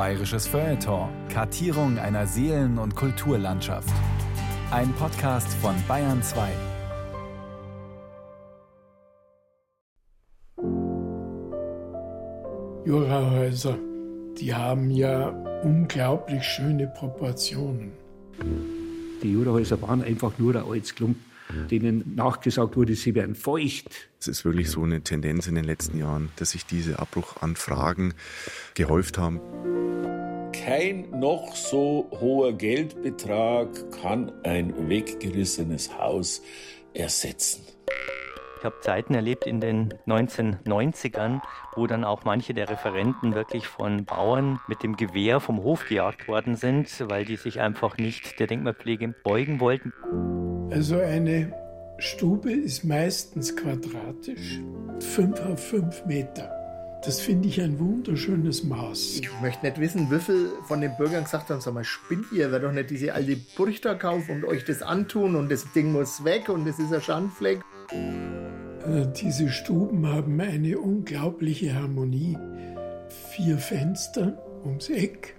Bayerisches Feuilleton. Kartierung einer Seelen- und Kulturlandschaft. Ein Podcast von Bayern 2. Jurahäuser, die haben ja unglaublich schöne Proportionen. Die Jurahäuser waren einfach nur ein altes Klump, denen nachgesagt wurde, sie wären feucht. Es ist wirklich so eine Tendenz in den letzten Jahren, dass sich diese Abbruchanfragen gehäuft haben. Kein noch so hoher Geldbetrag kann ein weggerissenes Haus ersetzen. Ich habe Zeiten erlebt in den 1990ern, wo dann auch manche der Referenten wirklich von Bauern mit dem Gewehr vom Hof gejagt worden sind, weil die sich einfach nicht der Denkmalpflege beugen wollten. Also eine Stube ist meistens quadratisch, 5 auf 5 Meter. Das finde ich ein wunderschönes Maß. Ich möchte nicht wissen, wie viel von den Bürgern gesagt haben, sag mal, spinnt ihr, wer doch nicht diese alte Burg da kaufen und euch das antun und das Ding muss weg und das ist ein Schandfleck. Äh, diese Stuben haben eine unglaubliche Harmonie. Vier Fenster ums Eck,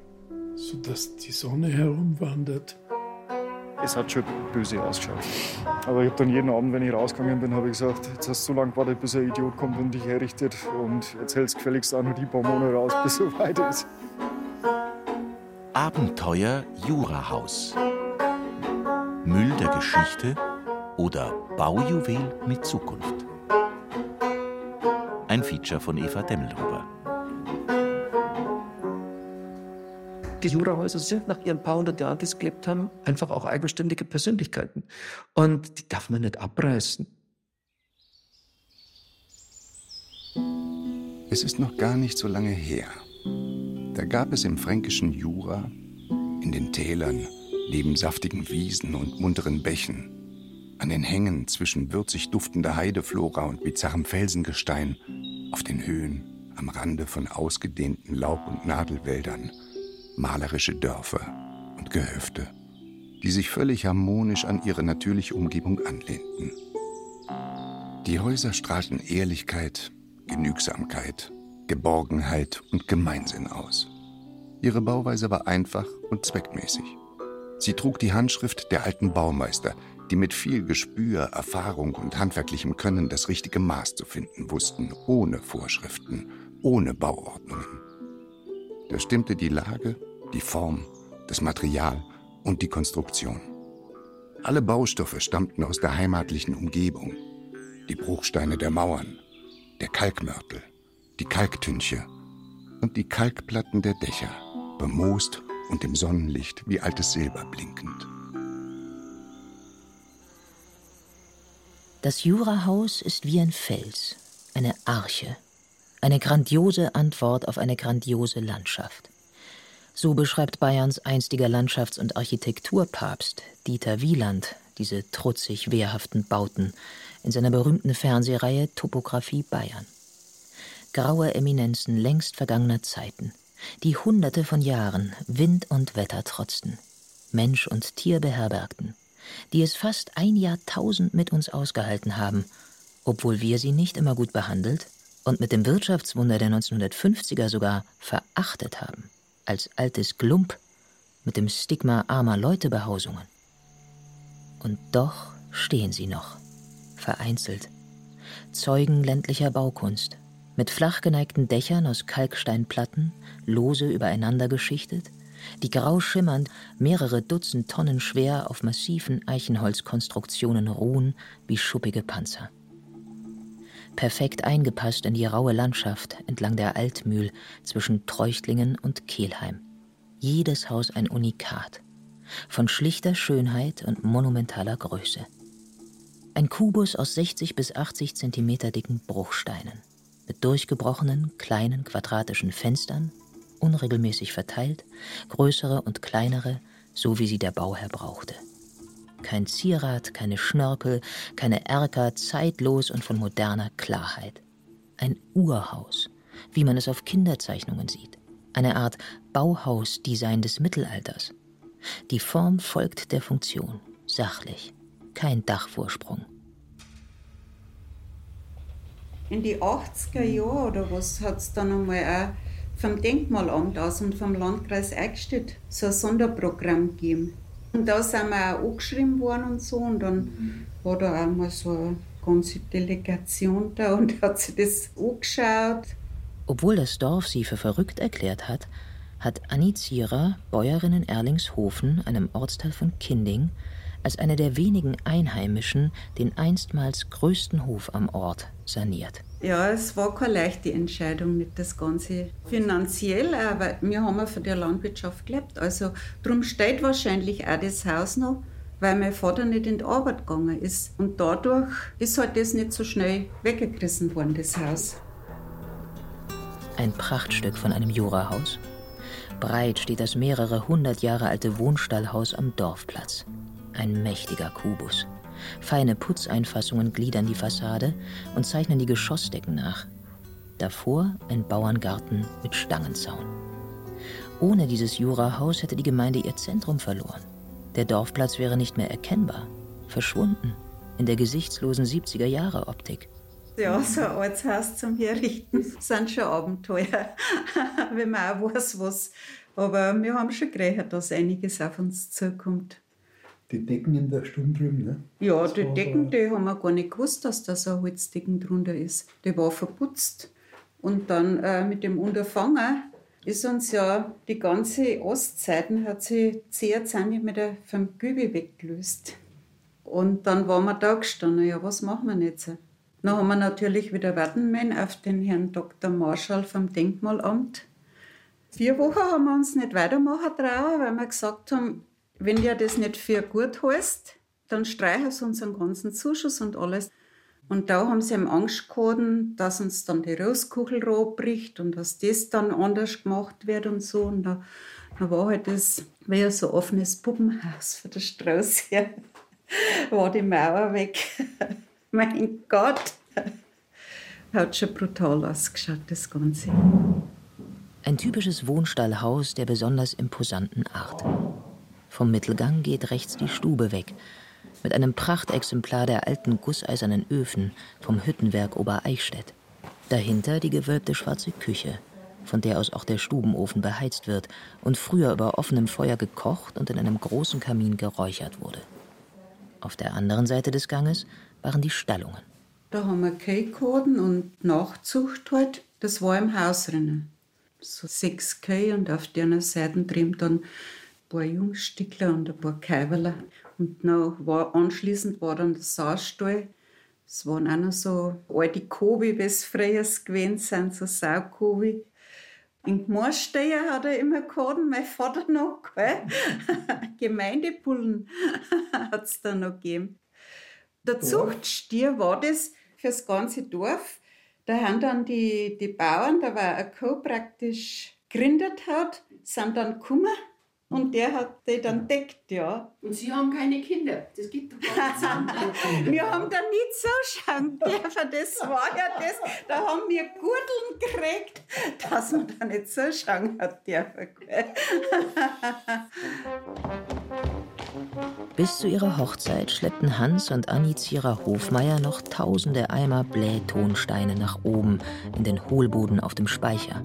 sodass die Sonne herumwandert. Es hat schon böse ausgeschaut. Aber ich habe dann jeden Abend, wenn ich rausgegangen bin, habe ich gesagt, jetzt hast du so lange gewartet, bis ein Idiot kommt und dich herrichtet. Und jetzt hältst gefälligst auch noch die paar Monate raus, bis es soweit ist. Abenteuer Jurahaus. Müll der Geschichte oder Baujuwel mit Zukunft. Ein Feature von Eva Demmelhuber. Die Jurahäuser sind nach ihren paar hundert Jahren, die es gelebt haben, einfach auch eigenständige Persönlichkeiten. Und die darf man nicht abreißen. Es ist noch gar nicht so lange her. Da gab es im fränkischen Jura, in den Tälern, neben saftigen Wiesen und munteren Bächen, an den Hängen zwischen würzig duftender Heideflora und bizarrem Felsengestein, auf den Höhen, am Rande von ausgedehnten Laub- und Nadelwäldern, malerische Dörfer und Gehöfte, die sich völlig harmonisch an ihre natürliche Umgebung anlehnten. Die Häuser strahlten Ehrlichkeit, Genügsamkeit, Geborgenheit und Gemeinsinn aus. Ihre Bauweise war einfach und zweckmäßig. Sie trug die Handschrift der alten Baumeister, die mit viel Gespür, Erfahrung und handwerklichem Können das richtige Maß zu finden wussten, ohne Vorschriften, ohne Bauordnungen. Da stimmte die Lage, die Form, das Material und die Konstruktion. Alle Baustoffe stammten aus der heimatlichen Umgebung. Die Bruchsteine der Mauern, der Kalkmörtel, die Kalktünche und die Kalkplatten der Dächer, bemoost und im Sonnenlicht wie altes Silber blinkend. Das Jurahaus ist wie ein Fels, eine Arche, eine grandiose Antwort auf eine grandiose Landschaft. So beschreibt Bayerns einstiger Landschafts- und Architekturpapst Dieter Wieland diese trutzig wehrhaften Bauten in seiner berühmten Fernsehreihe Topographie Bayern. Graue Eminenzen längst vergangener Zeiten, die Hunderte von Jahren Wind und Wetter trotzten, Mensch und Tier beherbergten, die es fast ein Jahrtausend mit uns ausgehalten haben, obwohl wir sie nicht immer gut behandelt und mit dem Wirtschaftswunder der 1950er sogar verachtet haben, als altes Glump mit dem Stigma armer Leutebehausungen. Und doch stehen sie noch, vereinzelt, Zeugen ländlicher Baukunst, mit flach geneigten Dächern aus Kalksteinplatten, lose übereinander geschichtet, die grau schimmernd mehrere Dutzend Tonnen schwer auf massiven Eichenholzkonstruktionen ruhen wie schuppige Panzer. Perfekt eingepasst in die raue Landschaft entlang der Altmühl zwischen Treuchtlingen und Kehlheim. Jedes Haus ein Unikat, von schlichter Schönheit und monumentaler Größe. Ein Kubus aus 60 bis 80 Zentimeter dicken Bruchsteinen, mit durchgebrochenen, kleinen quadratischen Fenstern unregelmäßig verteilt, größere und kleinere, so wie sie der Bauherr brauchte. Kein Zierat, keine Schnörkel, keine Erker, zeitlos und von moderner Klarheit. Ein Urhaus, wie man es auf Kinderzeichnungen sieht. Eine Art Bauhausdesign des Mittelalters. Die Form folgt der Funktion, sachlich, kein Dachvorsprung. In die 80er Jahre oder was hat es dann einmal auch vom Denkmalamt aus und vom Landkreis Eichstätt so ein Sonderprogramm gegeben. Und da sind wir auch angeschrieben worden und so. Und dann war da auch mal so eine ganze Delegation da und hat sich das angeschaut. Obwohl das Dorf sie für verrückt erklärt hat, hat Anni Zierer, Bäuerin in Erlingshofen, einem Ortsteil von Kinding, als eine der wenigen Einheimischen den einstmals größten Hof am Ort saniert. Ja, es war keine leichte Entscheidung, nicht das Ganze finanziell, aber wir haben ja von der Landwirtschaft gelebt. Also darum steht wahrscheinlich auch das Haus noch, weil mein Vater nicht in die Arbeit gegangen ist. Und dadurch ist halt das nicht so schnell weggerissen worden, das Haus. Ein Prachtstück von einem Jurahaus. Breit steht das mehrere hundert Jahre alte Wohnstallhaus am Dorfplatz. Ein mächtiger Kubus. Feine Putzeinfassungen gliedern die Fassade und zeichnen die Geschossdecken nach. Davor ein Bauerngarten mit Stangenzaun. Ohne dieses Jurahaus hätte die Gemeinde ihr Zentrum verloren. Der Dorfplatz wäre nicht mehr erkennbar, verschwunden in der gesichtslosen 70er-Jahre-Optik. Ja, so ein Ortshaus zum Herrichten sind schon Abenteuer, wenn man auch weiß, was. Aber wir haben schon gerechnet, dass einiges auf uns zukommt. Die Decken in der Stube drüben, ne? Ja, das die Decken, die haben wir gar nicht gewusst, dass da so ein Holzdecken drunter ist. Die war verputzt. Und dann äh, mit dem Unterfangen ist uns ja die ganze Ostseite hat sich 10 cm vom Gübe weggelöst. Und dann waren wir da gestanden, ja, was machen wir jetzt? Dann haben wir natürlich wieder warten müssen auf den Herrn Dr. Marschall vom Denkmalamt. Vier Wochen haben wir uns nicht weitermachen trauen, weil wir gesagt haben, wenn ihr das nicht für gut heißt, dann streichen sie unseren ganzen Zuschuss und alles. Und da haben sie ihm Angst gehabt, dass uns dann die Roskuchel bricht und dass das dann anders gemacht wird und so. Und da, da war halt das, wie so ein offenes Puppenhaus für den Strauß her, war die Mauer weg. mein Gott, hat schon brutal ausgeschaut, das Ganze. Ein typisches Wohnstallhaus der besonders imposanten Art. Vom Mittelgang geht rechts die Stube weg, mit einem Prachtexemplar der alten gusseisernen Öfen vom Hüttenwerk Obereichstätt. Dahinter die gewölbte schwarze Küche, von der aus auch der Stubenofen beheizt wird und früher über offenem Feuer gekocht und in einem großen Kamin geräuchert wurde. Auf der anderen Seite des Ganges waren die Stallungen. Da haben wir Keikoden und Nachzucht halt. Das war im Haus drinnen. So sechs Kei und auf der Seite drin dann paar Jungstickler und ein paar Kaiberler. Und noch war, anschließend war dann der Saustall. Es waren auch noch so alte Kobi, wie es früher gewesen sind, so Saukobi. In Gmorsteyer hat er immer gehabt, mein Vater noch, gell? Gemeindepullen hat es da noch gegeben. Der Zuchtstier war das fürs ganze Dorf. Da haben dann die, die Bauern, da war ein Co praktisch gegründet hat, sind dann gekommen und der hat die dann deckt, ja. Und Sie haben keine Kinder. Das geht doch gar nicht. wir haben da nicht so schauen dürfen. Das war ja das. Da haben wir Gurteln gekriegt, dass man da nicht so schauen hat dürfen. Bis zu ihrer Hochzeit schleppten Hans und Anni Zierer Hofmeier noch tausende Eimer Blähtonsteine nach oben in den Hohlboden auf dem Speicher,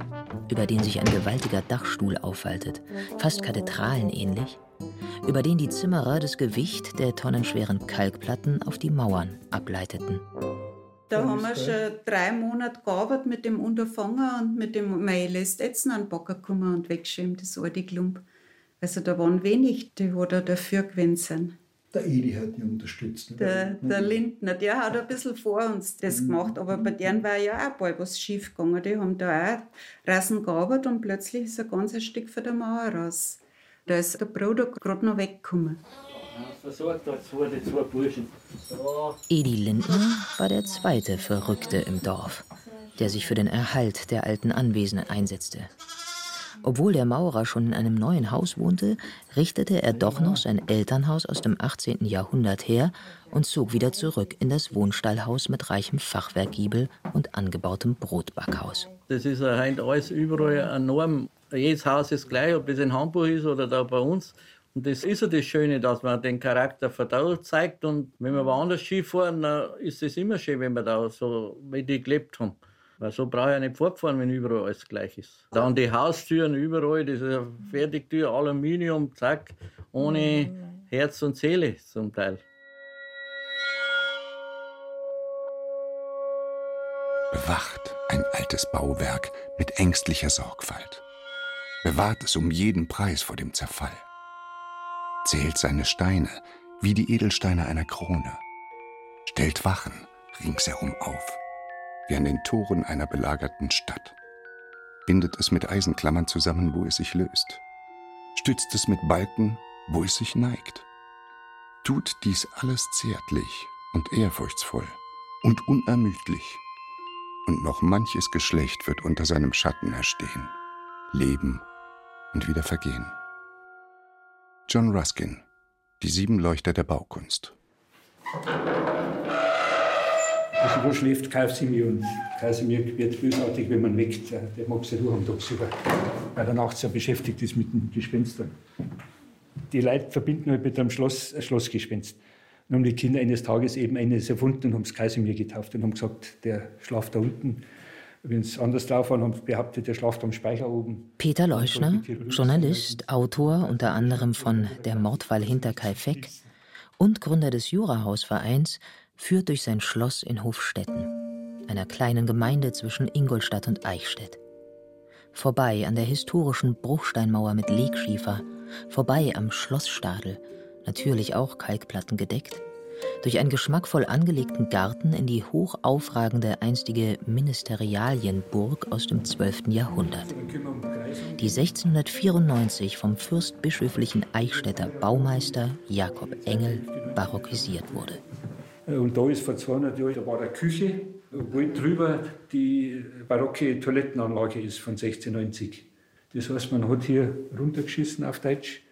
über den sich ein gewaltiger Dachstuhl aufwaltet, fast kathedralenähnlich, über den die Zimmerer das Gewicht der tonnenschweren Kalkplatten auf die Mauern ableiteten. Da haben wir schon drei Monate gearbeitet mit dem Unterfangen und mit dem lässt jetzt an den Backer kommen und wegschämen, das alte Klump. Also da waren wenig, die wo da dafür gewesen sind. Der Edi hat die unterstützt. Der, der Lindner, der hat ein bisschen vor uns das mhm. gemacht, aber bei denen war ja auch bald was schief gegangen. Die haben da auch Rassen gearbeitet und plötzlich ist ein ganzes Stück von der Mauer raus. Da ist der Bruder gerade noch weggekommen. Versorgt euch zwei, die zwei Burschen. Edi Lindner war der zweite Verrückte im Dorf, der sich für den Erhalt der alten Anwesen einsetzte. Obwohl der Maurer schon in einem neuen Haus wohnte, richtete er doch noch sein Elternhaus aus dem 18. Jahrhundert her und zog wieder zurück in das Wohnstallhaus mit reichem Fachwerkgiebel und angebautem Brotbackhaus. Das ist halt alles überall enorm. Jedes Haus ist gleich, ob das in Hamburg ist oder da bei uns. Und das ist ja das Schöne, dass man den Charakter verdauert zeigt. Und wenn wir woanders Skifahren, dann ist es immer schön, wenn wir da so wie die gelebt haben. Weil so brauche ich ja nicht fortfahren, wenn überall alles gleich ist. Dann die Haustüren überall, diese Fertigtür, Aluminium, zack, ohne Herz und Seele zum Teil. Bewacht ein altes Bauwerk mit ängstlicher Sorgfalt. Bewahrt es um jeden Preis vor dem Zerfall. Zählt seine Steine wie die Edelsteine einer Krone. Stellt Wachen ringsherum auf, wie an den Toren einer belagerten Stadt. Bindet es mit Eisenklammern zusammen, wo es sich löst. Stützt es mit Balken, wo es sich neigt. Tut dies alles zärtlich und ehrfurchtsvoll und unermüdlich. Und noch manches Geschlecht wird unter seinem Schatten erstehen, leben und wieder vergehen. John Ruskin, Die sieben Leuchter der Baukunst. Also wo schläft Kasimir? Und Kasimir wird bösartig, wenn man weckt. Der mag sich Ruhe am tagsüber, weil er nachts ja beschäftigt ist mit den Gespenstern. Die Leute verbinden halt mit einem Schloss, ein Schlossgespenst. Dann haben die Kinder eines Tages eben eines erfunden und haben es Kasimir getauft und haben gesagt, der schlaft da unten. Wenn es anders drauf war, haben behauptet, der schlaft am Speicher oben. Peter Leuschner, Journalist, Autor unter anderem von Der Mordfall hinter Kai Feck und Gründer des Jurahausvereins, führt durch sein Schloss in Hofstetten, einer kleinen Gemeinde zwischen Ingolstadt und Eichstätt. Vorbei an der historischen Bruchsteinmauer mit Legschiefer, vorbei am Schlossstadel, natürlich auch Kalkplatten gedeckt, durch einen geschmackvoll angelegten Garten in die hoch aufragende einstige Ministerialienburg aus dem 12. Jahrhundert, die 1694 vom fürstbischöflichen Eichstätter Baumeister Jakob Engel barockisiert wurde. Und da ist vor 200 Jahren, da war eine Küche, wo drüber die barocke Toilettenanlage ist von 1690. Das heißt, man hat hier runtergeschissen auf Deutsch.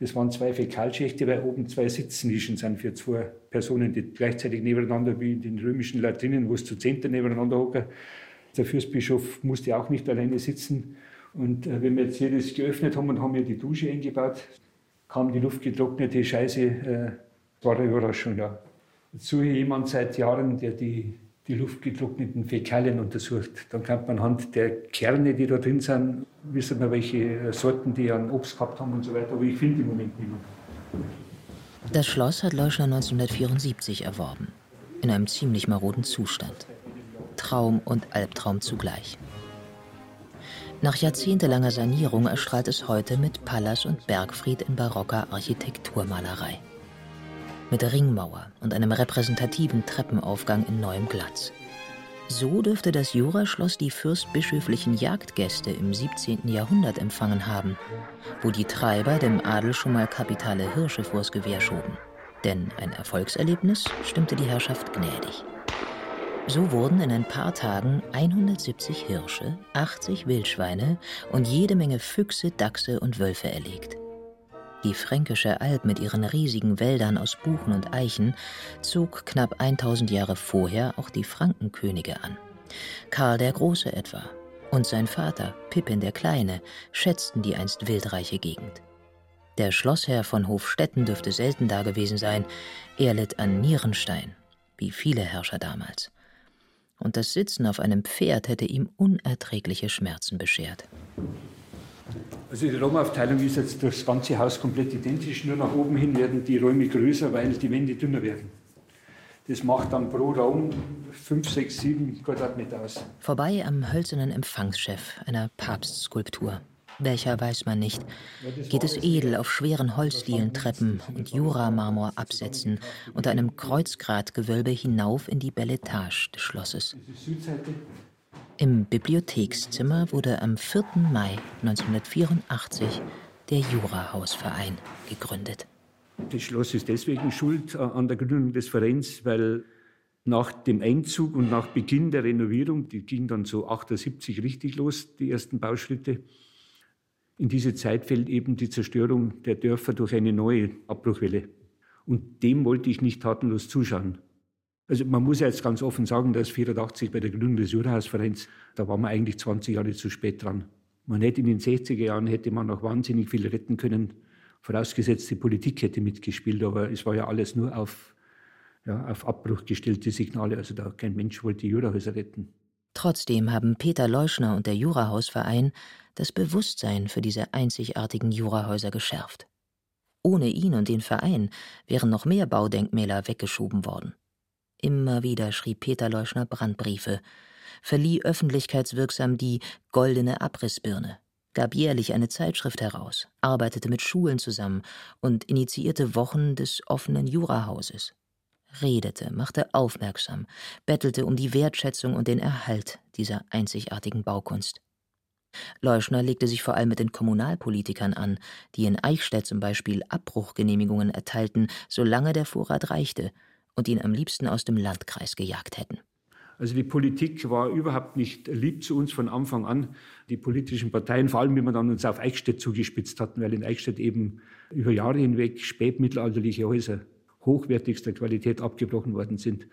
Das waren zwei Fäkalschächte, weil oben zwei Sitznischen sind für zwei Personen, die gleichzeitig nebeneinander wie in den römischen Latrinen, wo es zu Zehnter nebeneinander hocken. Der Fürstbischof musste auch nicht alleine sitzen. Und äh, wenn wir jetzt hier das geöffnet haben und haben hier die Dusche eingebaut, kam die luftgetrocknete Scheiße, äh, war eine Überraschung, ja. Suche jemanden seit Jahren, der die, die luftgetrockneten Fäkalien untersucht. Dann kann man anhand der Kerne, die da drin sind, wissen wir, welche Sorten die an Obst gehabt haben und so weiter. Aber ich finde im Moment niemanden. Das Schloss hat Leuschner 1974 erworben, in einem ziemlich maroden Zustand. Traum und Albtraum zugleich. Nach jahrzehntelanger Sanierung erstrahlt es heute mit Pallas und Bergfried in barocker Architekturmalerei. Mit Ringmauer und einem repräsentativen Treppenaufgang in neuem Glatz. So dürfte das Juraschloss die fürstbischöflichen Jagdgäste im 17. Jahrhundert empfangen haben, wo die Treiber dem Adel schon mal kapitale Hirsche vors Gewehr schoben. Denn ein Erfolgserlebnis stimmte die Herrschaft gnädig. So wurden in ein paar Tagen 170 Hirsche, 80 Wildschweine und jede Menge Füchse, Dachse und Wölfe erlegt. Die fränkische Alb mit ihren riesigen Wäldern aus Buchen und Eichen zog knapp 1000 Jahre vorher auch die Frankenkönige an. Karl der Große etwa und sein Vater, Pippin der Kleine, schätzten die einst wildreiche Gegend. Der Schlossherr von Hofstetten dürfte selten dagewesen sein. Er litt an Nierenstein, wie viele Herrscher damals. Und das Sitzen auf einem Pferd hätte ihm unerträgliche Schmerzen beschert. Also die Raumaufteilung ist jetzt durchs ganze Haus komplett identisch, nur nach oben hin werden die Räume größer, weil die Wände dünner werden. Das macht dann pro Raum 5, 6, 7 Quadratmeter aus. Vorbei am hölzernen Empfangschef einer Papstskulptur. Welcher weiß man nicht. Geht es edel auf schweren Holzdielentreppen und Juramarmorabsätzen unter einem Kreuzgratgewölbe hinauf in die Belletage des Schlosses. Im Bibliothekszimmer wurde am 4. Mai 1984 der Jurahausverein gegründet. Das Schloss ist deswegen schuld an der Gründung des Vereins, weil nach dem Einzug und nach Beginn der Renovierung, die ging dann so 78 richtig los, die ersten Bauschritte, in diese Zeit fällt eben die Zerstörung der Dörfer durch eine neue Abbruchwelle. Und dem wollte ich nicht tatenlos zuschauen. Also man muss ja jetzt ganz offen sagen, dass 84 bei der Gründung des Jurahausvereins, da waren wir eigentlich 20 Jahre zu spät dran. Man hätte in den 60er Jahren hätte man noch wahnsinnig viel retten können, vorausgesetzt die Politik hätte mitgespielt, aber es war ja alles nur auf, ja, auf Abbruch gestellte Signale. Also da kein Mensch wollte Jurahäuser retten. Trotzdem haben Peter Leuschner und der Jurahausverein das Bewusstsein für diese einzigartigen Jurahäuser geschärft. Ohne ihn und den Verein wären noch mehr Baudenkmäler weggeschoben worden. Immer wieder schrieb Peter Leuschner Brandbriefe, verlieh öffentlichkeitswirksam die Goldene Abrissbirne, gab jährlich eine Zeitschrift heraus, arbeitete mit Schulen zusammen und initiierte Wochen des offenen Jurahauses. Redete, machte aufmerksam, bettelte um die Wertschätzung und den Erhalt dieser einzigartigen Baukunst. Leuschner legte sich vor allem mit den Kommunalpolitikern an, die in Eichstätt zum Beispiel Abbruchgenehmigungen erteilten, solange der Vorrat reichte und ihn am liebsten aus dem Landkreis gejagt hätten. Also die Politik war überhaupt nicht lieb zu uns von Anfang an. Die politischen Parteien, vor allem, wie wir dann uns auf Eichstätt zugespitzt hatten, weil in Eichstätt eben über Jahre hinweg spätmittelalterliche Häuser hochwertigster Qualität abgebrochen worden sind.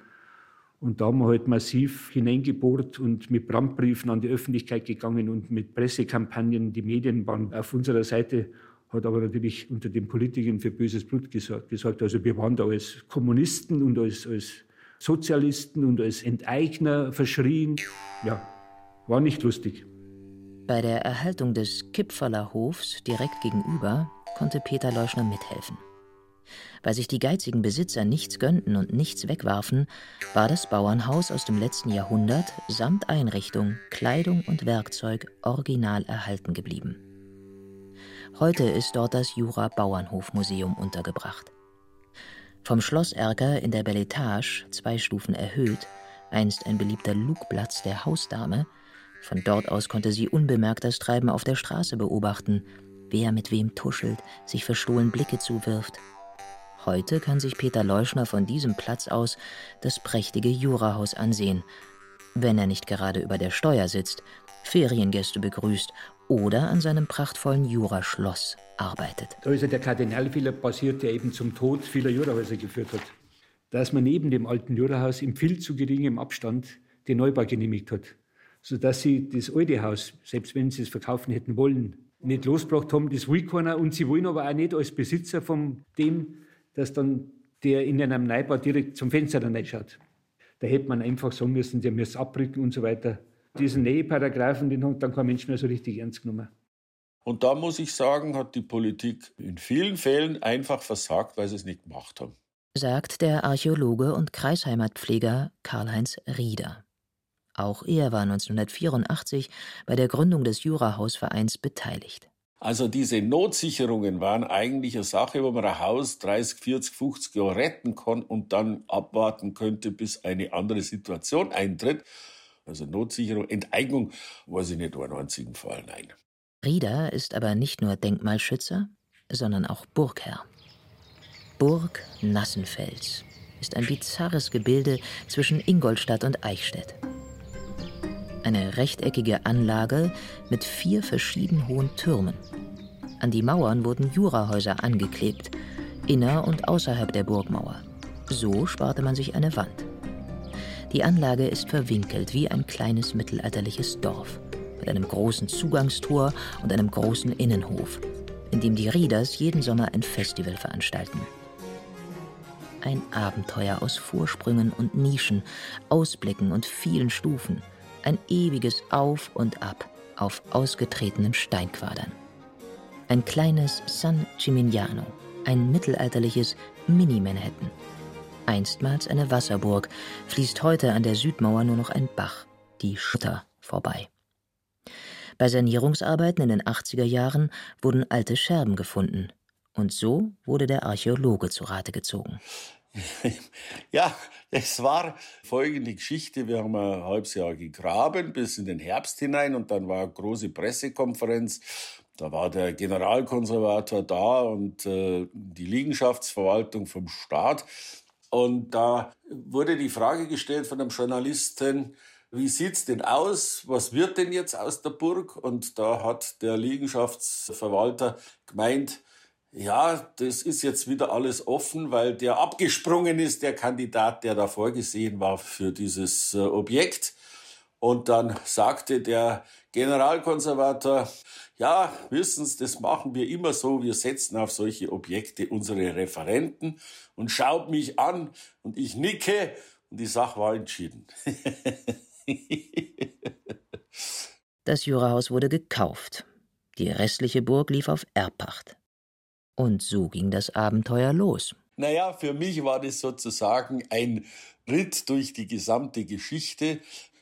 Und da haben wir halt massiv hineingebohrt und mit Brandbriefen an die Öffentlichkeit gegangen und mit Pressekampagnen. Die Medien waren auf unserer Seite, hat aber natürlich unter den Politikern für böses Blut gesorgt. Also wir waren da als Kommunisten und als, als Sozialisten und als Enteigner verschrien. Ja, war nicht lustig. Bei der Erhaltung des Kipferler Hofs direkt gegenüber konnte Peter Leuschner mithelfen. Weil sich die geizigen Besitzer nichts gönnten und nichts wegwarfen, war das Bauernhaus aus dem letzten Jahrhundert samt Einrichtung, Kleidung und Werkzeug original erhalten geblieben. Heute ist dort das Jura Bauernhofmuseum untergebracht. Vom Schlosserker in der Belletage, zwei Stufen erhöht, einst ein beliebter Lugplatz der Hausdame, von dort aus konnte sie unbemerkt das Treiben auf der Straße beobachten, wer mit wem tuschelt, sich verstohlen Blicke zuwirft, Heute kann sich Peter Leuschner von diesem Platz aus das prächtige Jurahaus ansehen, wenn er nicht gerade über der Steuer sitzt, Feriengäste begrüßt oder an seinem prachtvollen Juraschloss arbeitet. Da ist ja der Kardinalfehler passiert, der eben zum Tod vieler Jurahäuser geführt hat. Dass man neben dem alten Jurahaus in viel zu geringem Abstand den Neubau genehmigt hat, sodass sie das alte Haus, selbst wenn sie es verkaufen hätten wollen, nicht losgebracht haben. Das will keiner und sie wollen aber auch nicht als Besitzer von dem dass dann der in einem Neubau direkt zum Fenster dann schaut. Da hätte man einfach sagen müssen, der müsste abrücken und so weiter. Diesen Näheparagraphen, den hat dann kein Mensch mehr so richtig ernst genommen. Und da muss ich sagen, hat die Politik in vielen Fällen einfach versagt, weil sie es nicht gemacht haben. Sagt der Archäologe und Kreisheimatpfleger Karl-Heinz Rieder. Auch er war 1984 bei der Gründung des Jurahausvereins beteiligt. Also diese Notsicherungen waren eigentlich eine Sache, wo man ein Haus 30, 40, 50 Jahre retten kann und dann abwarten könnte, bis eine andere Situation eintritt. Also Notsicherung, Enteignung, weiß ich nicht, war einen einzigen Fall, nein. Rieder ist aber nicht nur Denkmalschützer, sondern auch Burgherr. Burg Nassenfels ist ein bizarres Gebilde zwischen Ingolstadt und Eichstätt. Eine rechteckige Anlage mit vier verschieden hohen Türmen. An die Mauern wurden Jurahäuser angeklebt, inner und außerhalb der Burgmauer. So sparte man sich eine Wand. Die Anlage ist verwinkelt wie ein kleines mittelalterliches Dorf mit einem großen Zugangstor und einem großen Innenhof, in dem die Rieders jeden Sommer ein Festival veranstalten. Ein Abenteuer aus Vorsprüngen und Nischen, Ausblicken und vielen Stufen – ein ewiges Auf und Ab auf ausgetretenen Steinquadern. Ein kleines San Gimignano, ein mittelalterliches Mini-Manhattan. Einstmals eine Wasserburg, fließt heute an der Südmauer nur noch ein Bach, die Schutter, vorbei. Bei Sanierungsarbeiten in den 80er Jahren wurden alte Scherben gefunden. Und so wurde der Archäologe zu Rate gezogen. ja, es war folgende Geschichte. Wir haben ein halbes Jahr gegraben bis in den Herbst hinein und dann war eine große Pressekonferenz. Da war der Generalkonservator da und äh, die Liegenschaftsverwaltung vom Staat. Und da wurde die Frage gestellt von einem Journalisten, wie sieht's denn aus? Was wird denn jetzt aus der Burg? Und da hat der Liegenschaftsverwalter gemeint, ja, das ist jetzt wieder alles offen, weil der abgesprungen ist, der Kandidat, der da vorgesehen war für dieses äh, Objekt. Und dann sagte der Generalkonservator, ja, wissen Sie, das machen wir immer so, wir setzen auf solche Objekte unsere Referenten und schaut mich an und ich nicke und die Sache war entschieden. Das Jurahaus wurde gekauft. Die restliche Burg lief auf Erbpacht. Und so ging das Abenteuer los. Naja, für mich war das sozusagen ein Ritt durch die gesamte Geschichte.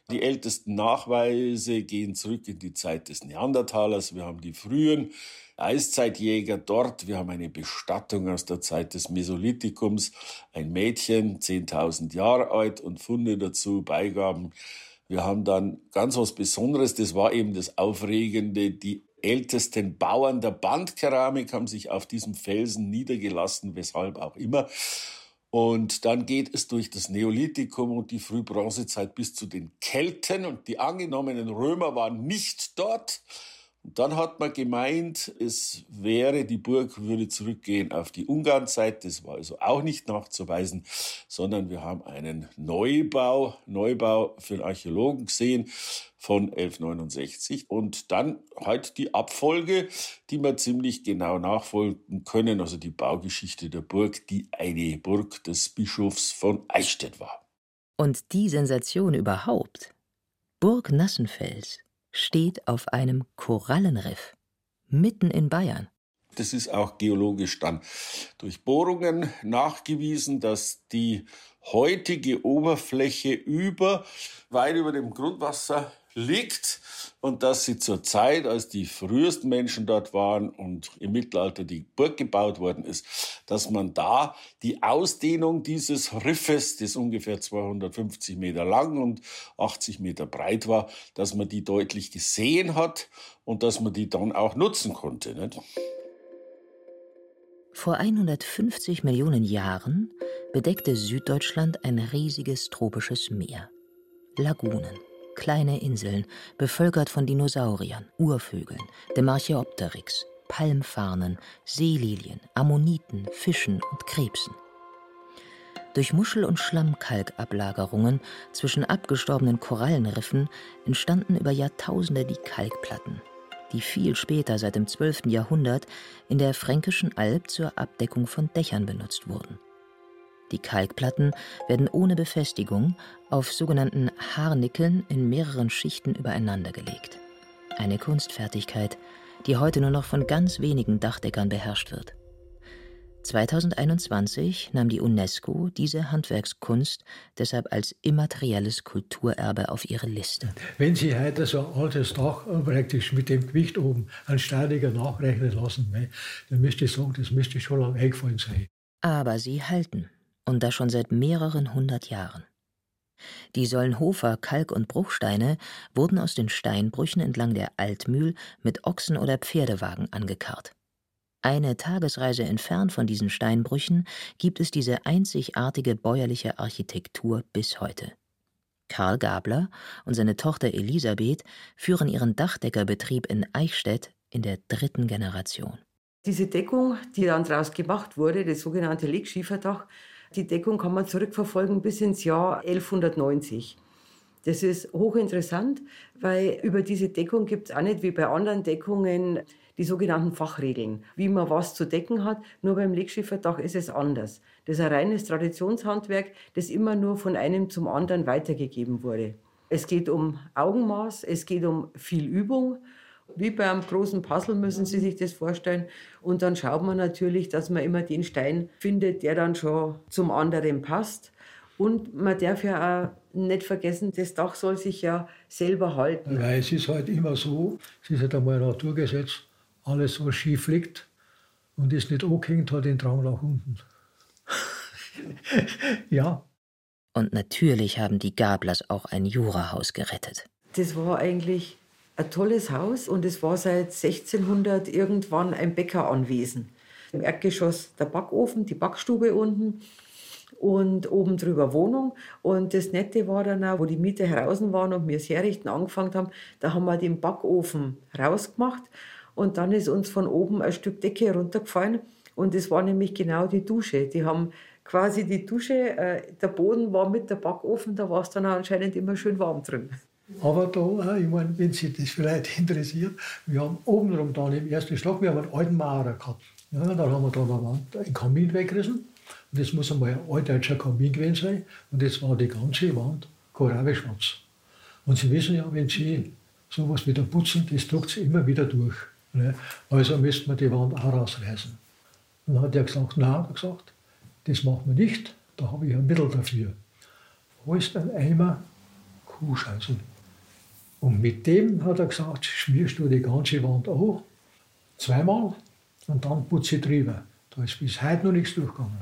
Die ältesten Nachweise gehen zurück in die Zeit des Neandertalers. Wir haben die frühen Eiszeitjäger dort. Wir haben eine Bestattung aus der Zeit des Mesolithikums. Ein Mädchen, 10.000 Jahre alt und Funde dazu, Beigaben. Wir haben dann ganz was Besonderes. Das war eben das Aufregende. Die ältesten Bauern der Bandkeramik haben sich auf diesem Felsen niedergelassen, weshalb auch immer. Und dann geht es durch das Neolithikum und die Frühbronzezeit bis zu den Kelten und die angenommenen Römer waren nicht dort. Dann hat man gemeint, es wäre, die Burg würde zurückgehen auf die Ungarnzeit. Das war also auch nicht nachzuweisen, sondern wir haben einen Neubau, Neubau für einen Archäologen gesehen von 1169 und dann halt die Abfolge, die wir ziemlich genau nachfolgen können, also die Baugeschichte der Burg, die eine Burg des Bischofs von Eichstätt war. Und die Sensation überhaupt. Burg Nassenfels steht auf einem Korallenriff, mitten in Bayern. Das ist auch geologisch dann durch Bohrungen nachgewiesen, dass die heutige Oberfläche über, weit über dem Grundwasser liegt und dass sie zur Zeit, als die frühesten Menschen dort waren und im Mittelalter die Burg gebaut worden ist, dass man da die Ausdehnung dieses Riffes, das ungefähr 250 Meter lang und 80 Meter breit war, dass man die deutlich gesehen hat und dass man die dann auch nutzen konnte. Nicht? Vor 150 Millionen Jahren bedeckte Süddeutschland ein riesiges tropisches Meer. Lagunen kleine Inseln, bevölkert von Dinosauriern, Urvögeln, dem Archaeopteryx, Palmfarnen, Seelilien, Ammoniten, Fischen und Krebsen. Durch Muschel- und Schlammkalkablagerungen zwischen abgestorbenen Korallenriffen entstanden über Jahrtausende die Kalkplatten, die viel später, seit dem 12. Jahrhundert, in der Fränkischen Alb zur Abdeckung von Dächern benutzt wurden. Die Kalkplatten werden ohne Befestigung auf sogenannten Haarnickeln in mehreren Schichten übereinander gelegt. Eine Kunstfertigkeit, die heute nur noch von ganz wenigen Dachdeckern beherrscht wird. 2021 nahm die UNESCO diese Handwerkskunst deshalb als immaterielles Kulturerbe auf ihre Liste. Wenn Sie heute so ein altes Dach praktisch mit dem Gewicht oben an Statiker nachrechnen lassen, ne, dann müsste ich sagen, das müsste schon lange eingefallen sein. Aber sie halten und das schon seit mehreren hundert Jahren. Die Sollenhofer Kalk- und Bruchsteine wurden aus den Steinbrüchen entlang der Altmühl mit Ochsen- oder Pferdewagen angekarrt. Eine Tagesreise entfernt von diesen Steinbrüchen gibt es diese einzigartige bäuerliche Architektur bis heute. Karl Gabler und seine Tochter Elisabeth führen ihren Dachdeckerbetrieb in Eichstätt in der dritten Generation. Diese Deckung, die dann daraus gemacht wurde, das sogenannte Legschieferdach, die Deckung kann man zurückverfolgen bis ins Jahr 1190. Das ist hochinteressant, weil über diese Deckung gibt es auch nicht wie bei anderen Deckungen die sogenannten Fachregeln, wie man was zu decken hat. Nur beim Legschifferdach ist es anders. Das ist ein reines Traditionshandwerk, das immer nur von einem zum anderen weitergegeben wurde. Es geht um Augenmaß, es geht um viel Übung wie bei einem großen Puzzle müssen Sie sich das vorstellen. Und dann schaut man natürlich, dass man immer den Stein findet, der dann schon zum anderen passt. Und man darf ja auch nicht vergessen, das Dach soll sich ja selber halten. Weil es ist halt immer so, es ist halt einmal ein Naturgesetz, alles was schief liegt und ist nicht angehängt, hat den Drang nach unten. ja. Und natürlich haben die Gablers auch ein Jurahaus gerettet. Das war eigentlich ein tolles Haus und es war seit 1600 irgendwann ein Bäckeranwesen. Im Erdgeschoss der Backofen, die Backstube unten und oben drüber Wohnung. Und das Nette war dann auch, wo die Mieter heraus waren und wir das Herrichten angefangen haben, da haben wir den Backofen rausgemacht und dann ist uns von oben ein Stück Decke runtergefallen und das war nämlich genau die Dusche. Die haben quasi die Dusche, äh, der Boden war mit der Backofen, da war es dann anscheinend immer schön warm drin. Aber da, ich meine, wenn Sie das vielleicht interessiert, wir haben obenrum dann im ersten Stock, wir haben einen alten Maurer gehabt. Ja, dann haben wir da einen Kamin weggerissen. Und das muss einmal ein altdeutscher Kamin gewesen sein. Und jetzt war die ganze Wand korallenschwarz. Und Sie wissen ja, wenn Sie sowas wieder putzen, das drückt sie immer wieder durch. Ne? Also müsste man die Wand auch rausreißen. Dann hat er gesagt, na, hat gesagt, das machen wir nicht, da habe ich ein Mittel dafür. Holst einen Eimer Kuhscheiße. Und mit dem, hat er gesagt, schmierst du die ganze Wand an, zweimal, und dann putze ich drüber. Da ist bis heute noch nichts durchgegangen.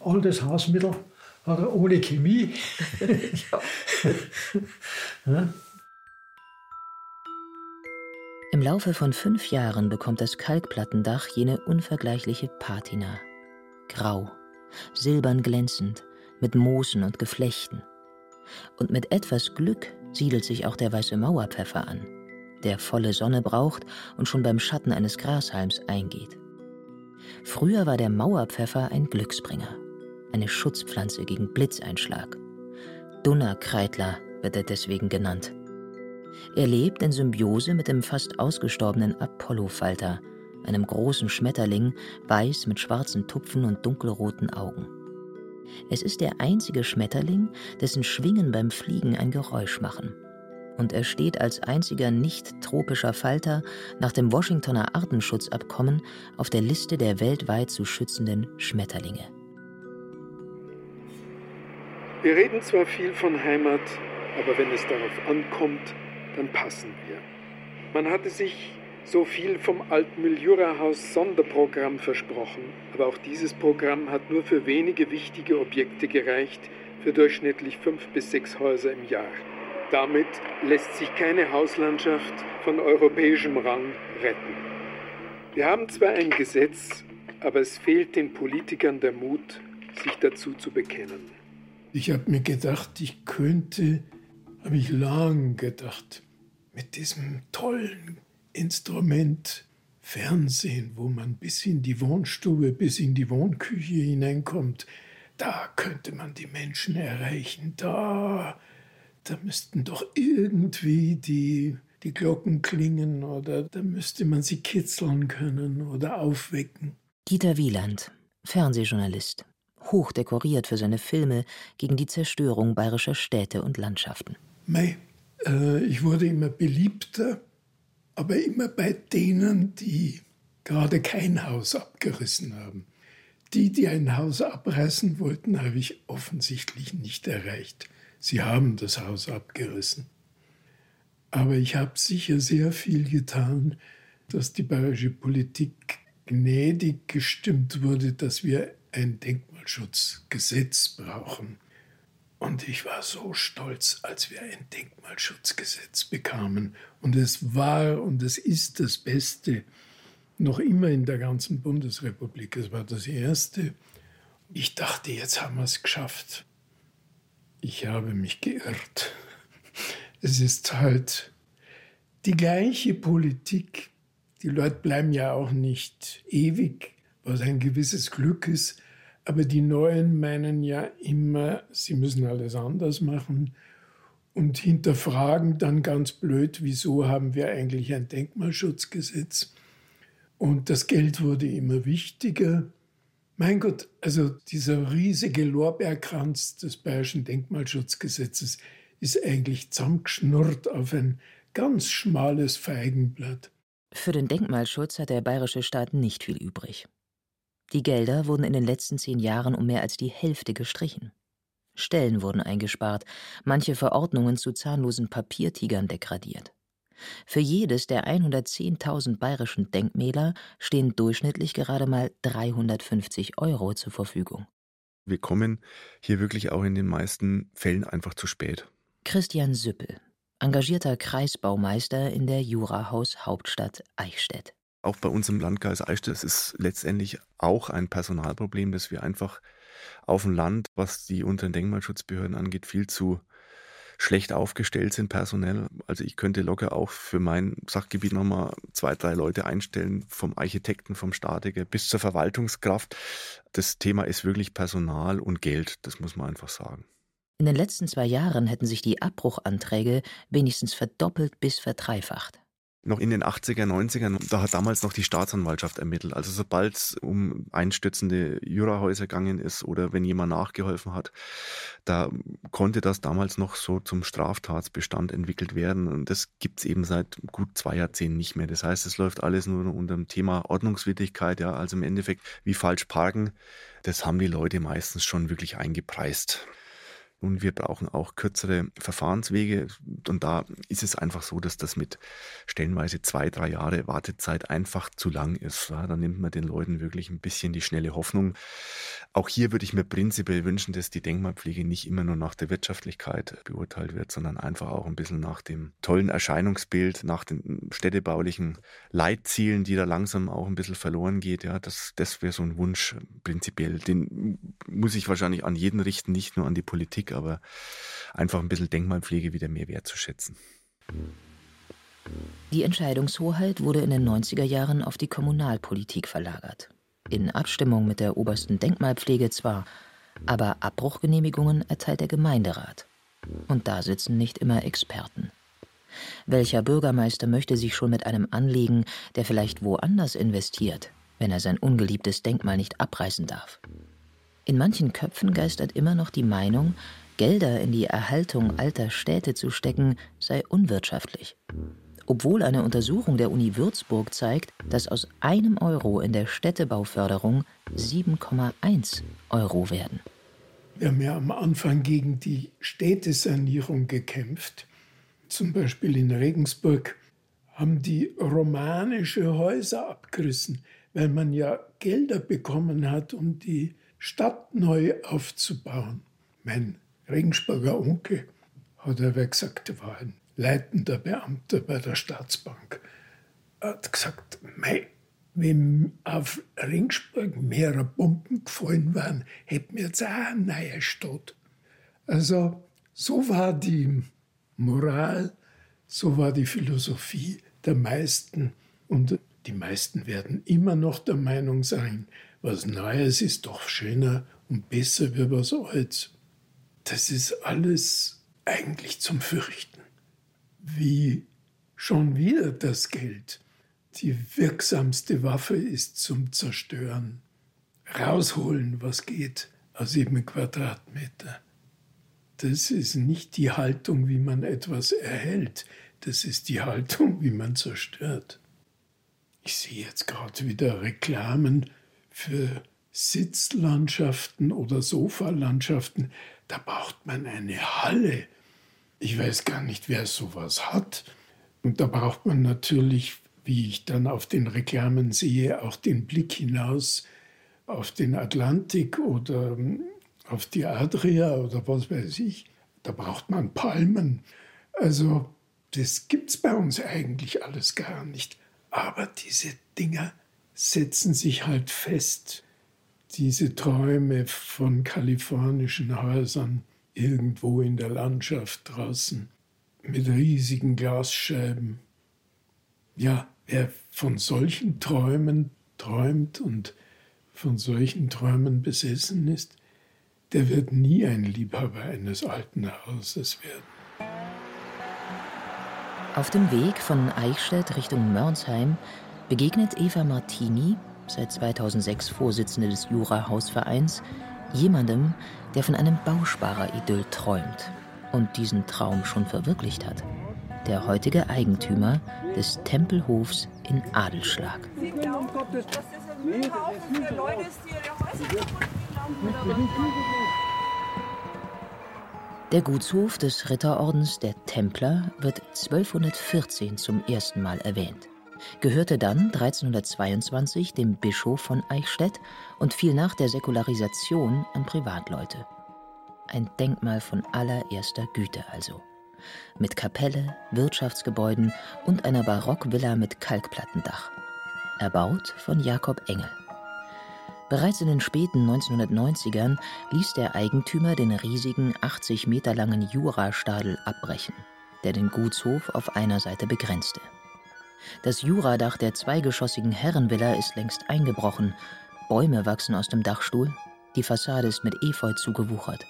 All das Hausmittel hat er ohne Chemie. Im Laufe von fünf Jahren bekommt das Kalkplattendach jene unvergleichliche Patina. Grau, silbern glänzend, mit Moosen und Geflechten. Und mit etwas Glück siedelt sich auch der weiße Mauerpfeffer an, der volle Sonne braucht und schon beim Schatten eines Grashalms eingeht. Früher war der Mauerpfeffer ein Glücksbringer, eine Schutzpflanze gegen Blitzeinschlag. Dunnerkreitler wird er deswegen genannt. Er lebt in Symbiose mit dem fast ausgestorbenen Apollofalter, einem großen Schmetterling, weiß mit schwarzen Tupfen und dunkelroten Augen. Es ist der einzige Schmetterling, dessen Schwingen beim Fliegen ein Geräusch machen. Und er steht als einziger nicht-tropischer Falter nach dem Washingtoner Artenschutzabkommen auf der Liste der weltweit zu schützenden Schmetterlinge. Wir reden zwar viel von Heimat, aber wenn es darauf ankommt, dann passen wir. Man hatte sich so viel vom Altmühl-Jura-Haus Sonderprogramm versprochen, aber auch dieses Programm hat nur für wenige wichtige Objekte gereicht, für durchschnittlich fünf bis sechs Häuser im Jahr. Damit lässt sich keine Hauslandschaft von europäischem Rang retten. Wir haben zwar ein Gesetz, aber es fehlt den Politikern der Mut, sich dazu zu bekennen. Ich habe mir gedacht, ich könnte, habe ich lang gedacht, mit diesem tollen Instrument Fernsehen, wo man bis in die Wohnstube, bis in die Wohnküche hineinkommt, da könnte man die Menschen erreichen. Da, da müssten doch irgendwie die, die Glocken klingen oder da müsste man sie kitzeln können oder aufwecken. Dieter Wieland, Fernsehjournalist, hoch dekoriert für seine Filme gegen die Zerstörung bayerischer Städte und Landschaften. Mei, äh, ich wurde immer beliebter, aber immer bei denen, die gerade kein Haus abgerissen haben. Die, die ein Haus abreißen wollten, habe ich offensichtlich nicht erreicht. Sie haben das Haus abgerissen. Aber ich habe sicher sehr viel getan, dass die bayerische Politik gnädig gestimmt wurde, dass wir ein Denkmalschutzgesetz brauchen. Und ich war so stolz, als wir ein Denkmalschutzgesetz bekamen. Und es war und es ist das Beste noch immer in der ganzen Bundesrepublik. Es war das Erste. Ich dachte, jetzt haben wir es geschafft. Ich habe mich geirrt. Es ist halt die gleiche Politik. Die Leute bleiben ja auch nicht ewig, was ein gewisses Glück ist. Aber die Neuen meinen ja immer, sie müssen alles anders machen und hinterfragen dann ganz blöd, wieso haben wir eigentlich ein Denkmalschutzgesetz? Und das Geld wurde immer wichtiger. Mein Gott, also dieser riesige Lorbeerkranz des Bayerischen Denkmalschutzgesetzes ist eigentlich zusammengeschnurrt auf ein ganz schmales Feigenblatt. Für den Denkmalschutz hat der bayerische Staat nicht viel übrig. Die Gelder wurden in den letzten zehn Jahren um mehr als die Hälfte gestrichen. Stellen wurden eingespart, manche Verordnungen zu zahnlosen Papiertigern degradiert. Für jedes der 110.000 bayerischen Denkmäler stehen durchschnittlich gerade mal 350 Euro zur Verfügung. Wir kommen hier wirklich auch in den meisten Fällen einfach zu spät. Christian Süppel, engagierter Kreisbaumeister in der Jurahaus Hauptstadt Eichstätt auch bei uns im Landkreis Eichstätt, es ist letztendlich auch ein Personalproblem, dass wir einfach auf dem Land, was die unteren Denkmalschutzbehörden angeht, viel zu schlecht aufgestellt sind personell. Also ich könnte locker auch für mein Sachgebiet nochmal zwei, drei Leute einstellen, vom Architekten, vom Statiker bis zur Verwaltungskraft. Das Thema ist wirklich Personal und Geld, das muss man einfach sagen. In den letzten zwei Jahren hätten sich die Abbruchanträge wenigstens verdoppelt bis verdreifacht. Noch in den 80er, 90ern, da hat damals noch die Staatsanwaltschaft ermittelt. Also sobald es um einstürzende Jurahäuser gegangen ist oder wenn jemand nachgeholfen hat, da konnte das damals noch so zum Straftatsbestand entwickelt werden. Und das gibt es eben seit gut zwei Jahrzehnten nicht mehr. Das heißt, es läuft alles nur unter dem Thema Ordnungswidrigkeit, ja, also im Endeffekt wie falsch parken. Das haben die Leute meistens schon wirklich eingepreist. Und wir brauchen auch kürzere Verfahrenswege. Und da ist es einfach so, dass das mit stellenweise zwei, drei Jahre Wartezeit einfach zu lang ist. Ja, da nimmt man den Leuten wirklich ein bisschen die schnelle Hoffnung. Auch hier würde ich mir prinzipiell wünschen, dass die Denkmalpflege nicht immer nur nach der Wirtschaftlichkeit beurteilt wird, sondern einfach auch ein bisschen nach dem tollen Erscheinungsbild, nach den städtebaulichen Leitzielen, die da langsam auch ein bisschen verloren geht. Ja, das, das wäre so ein Wunsch prinzipiell. Den muss ich wahrscheinlich an jeden richten, nicht nur an die Politik, aber einfach ein bisschen Denkmalpflege wieder mehr wertzuschätzen. Die Entscheidungshoheit wurde in den 90er Jahren auf die Kommunalpolitik verlagert in Abstimmung mit der obersten Denkmalpflege zwar, aber Abbruchgenehmigungen erteilt der Gemeinderat. Und da sitzen nicht immer Experten. Welcher Bürgermeister möchte sich schon mit einem anlegen, der vielleicht woanders investiert, wenn er sein ungeliebtes Denkmal nicht abreißen darf? In manchen Köpfen geistert immer noch die Meinung, Gelder in die Erhaltung alter Städte zu stecken, sei unwirtschaftlich obwohl eine Untersuchung der Uni Würzburg zeigt, dass aus einem Euro in der Städtebauförderung 7,1 Euro werden. Wir haben ja am Anfang gegen die Städtesanierung gekämpft. Zum Beispiel in Regensburg haben die romanische Häuser abgerissen, weil man ja Gelder bekommen hat, um die Stadt neu aufzubauen. Mein Regensburger Onkel hat er gesagt, war ein leitender Beamter bei der Staatsbank, hat gesagt, mei, wenn auf Ringsburg mehrere Bomben gefallen waren, hätten wir jetzt auch eine neue Stadt. Also so war die Moral, so war die Philosophie der meisten. Und die meisten werden immer noch der Meinung sein, was Neues ist doch schöner und besser wie was Altes. Das ist alles eigentlich zum Fürchten wie schon wieder das Geld die wirksamste Waffe ist zum Zerstören. Rausholen, was geht, aus jedem Quadratmeter. Das ist nicht die Haltung, wie man etwas erhält, das ist die Haltung, wie man zerstört. Ich sehe jetzt gerade wieder Reklamen für Sitzlandschaften oder Sofalandschaften. Da braucht man eine Halle ich weiß gar nicht, wer sowas hat. Und da braucht man natürlich, wie ich dann auf den Reklamen sehe, auch den Blick hinaus auf den Atlantik oder hm, auf die Adria oder was weiß ich. Da braucht man Palmen. Also das gibt es bei uns eigentlich alles gar nicht. Aber diese Dinger setzen sich halt fest. Diese Träume von kalifornischen Häusern irgendwo in der Landschaft draußen mit riesigen Glasscheiben. Ja, wer von solchen Träumen träumt und von solchen Träumen besessen ist, der wird nie ein Liebhaber eines alten Hauses werden. Auf dem Weg von Eichstätt Richtung Mörnsheim begegnet Eva Martini, seit 2006 Vorsitzende des Jura-Hausvereins, jemandem, der von einem Bausparer-Idyll träumt und diesen Traum schon verwirklicht hat. Der heutige Eigentümer des Tempelhofs in Adelschlag. Der Gutshof des Ritterordens der Templer wird 1214 zum ersten Mal erwähnt gehörte dann 1322 dem Bischof von Eichstätt und fiel nach der Säkularisation an Privatleute. Ein Denkmal von allererster Güte also. Mit Kapelle, Wirtschaftsgebäuden und einer Barockvilla mit Kalkplattendach. Erbaut von Jakob Engel. Bereits in den späten 1990ern ließ der Eigentümer den riesigen 80 Meter langen Jurastadel abbrechen, der den Gutshof auf einer Seite begrenzte. Das Juradach der zweigeschossigen Herrenvilla ist längst eingebrochen. Bäume wachsen aus dem Dachstuhl. Die Fassade ist mit Efeu zugewuchert.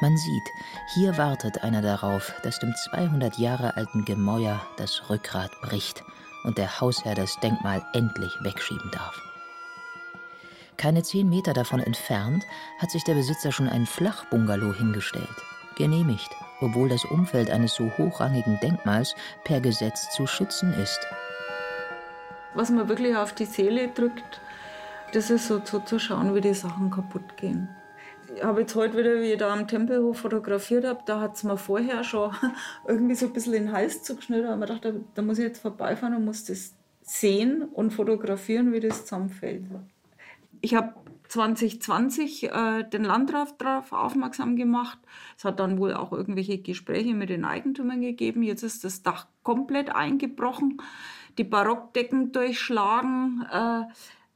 Man sieht, hier wartet einer darauf, dass dem 200 Jahre alten Gemäuer das Rückgrat bricht und der Hausherr das Denkmal endlich wegschieben darf. Keine zehn Meter davon entfernt hat sich der Besitzer schon ein Flachbungalow hingestellt. Genehmigt, obwohl das Umfeld eines so hochrangigen Denkmals per Gesetz zu schützen ist. Was mir wirklich auf die Seele drückt, das ist so zuzuschauen, wie die Sachen kaputt gehen. Ich habe jetzt heute wieder, wie ich da am Tempelhof fotografiert habe, da hat es mir vorher schon irgendwie so ein bisschen in den Hals zugeschnitten. Da ich gedacht, da, da muss ich jetzt vorbeifahren und muss das sehen und fotografieren, wie das zusammenfällt. Ich habe 2020 äh, den Landrat darauf aufmerksam gemacht. Es hat dann wohl auch irgendwelche Gespräche mit den Eigentümern gegeben. Jetzt ist das Dach komplett eingebrochen, die Barockdecken durchschlagen. Äh,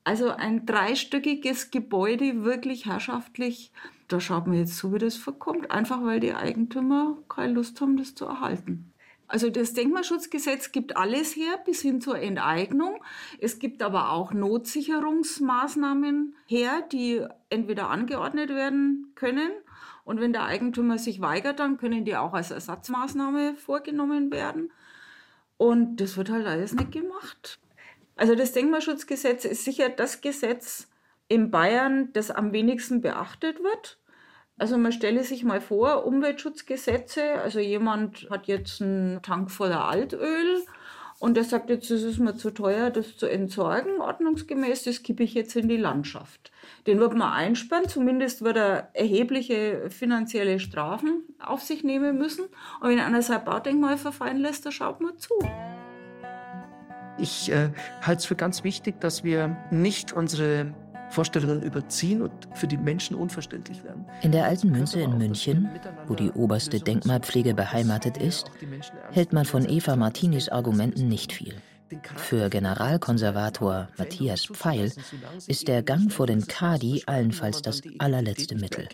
also ein dreistöckiges Gebäude, wirklich herrschaftlich. Da schaut man jetzt zu, wie das verkommt. Einfach weil die Eigentümer keine Lust haben, das zu erhalten. Also das Denkmalschutzgesetz gibt alles her bis hin zur Enteignung. Es gibt aber auch Notsicherungsmaßnahmen her, die entweder angeordnet werden können und wenn der Eigentümer sich weigert, dann können die auch als Ersatzmaßnahme vorgenommen werden. Und das wird halt alles nicht gemacht. Also das Denkmalschutzgesetz ist sicher das Gesetz in Bayern, das am wenigsten beachtet wird. Also man stelle sich mal vor, Umweltschutzgesetze, also jemand hat jetzt einen Tank voller Altöl und der sagt jetzt, das ist mir zu teuer, das zu entsorgen, ordnungsgemäß, das kippe ich jetzt in die Landschaft. Den wird man einsperren, zumindest wird er erhebliche finanzielle Strafen auf sich nehmen müssen. Und wenn einer sein Baudenkmal verfallen lässt, da schaut man zu. Ich äh, halte es für ganz wichtig, dass wir nicht unsere Vorstellungen überziehen und für die Menschen unverständlich werden. In der alten Münze in München, wo die oberste Denkmalpflege beheimatet ist, hält man von Eva Martinis Argumenten nicht viel. Für Generalkonservator Matthias Pfeil ist der Gang vor den Kadi allenfalls das allerletzte Mittel.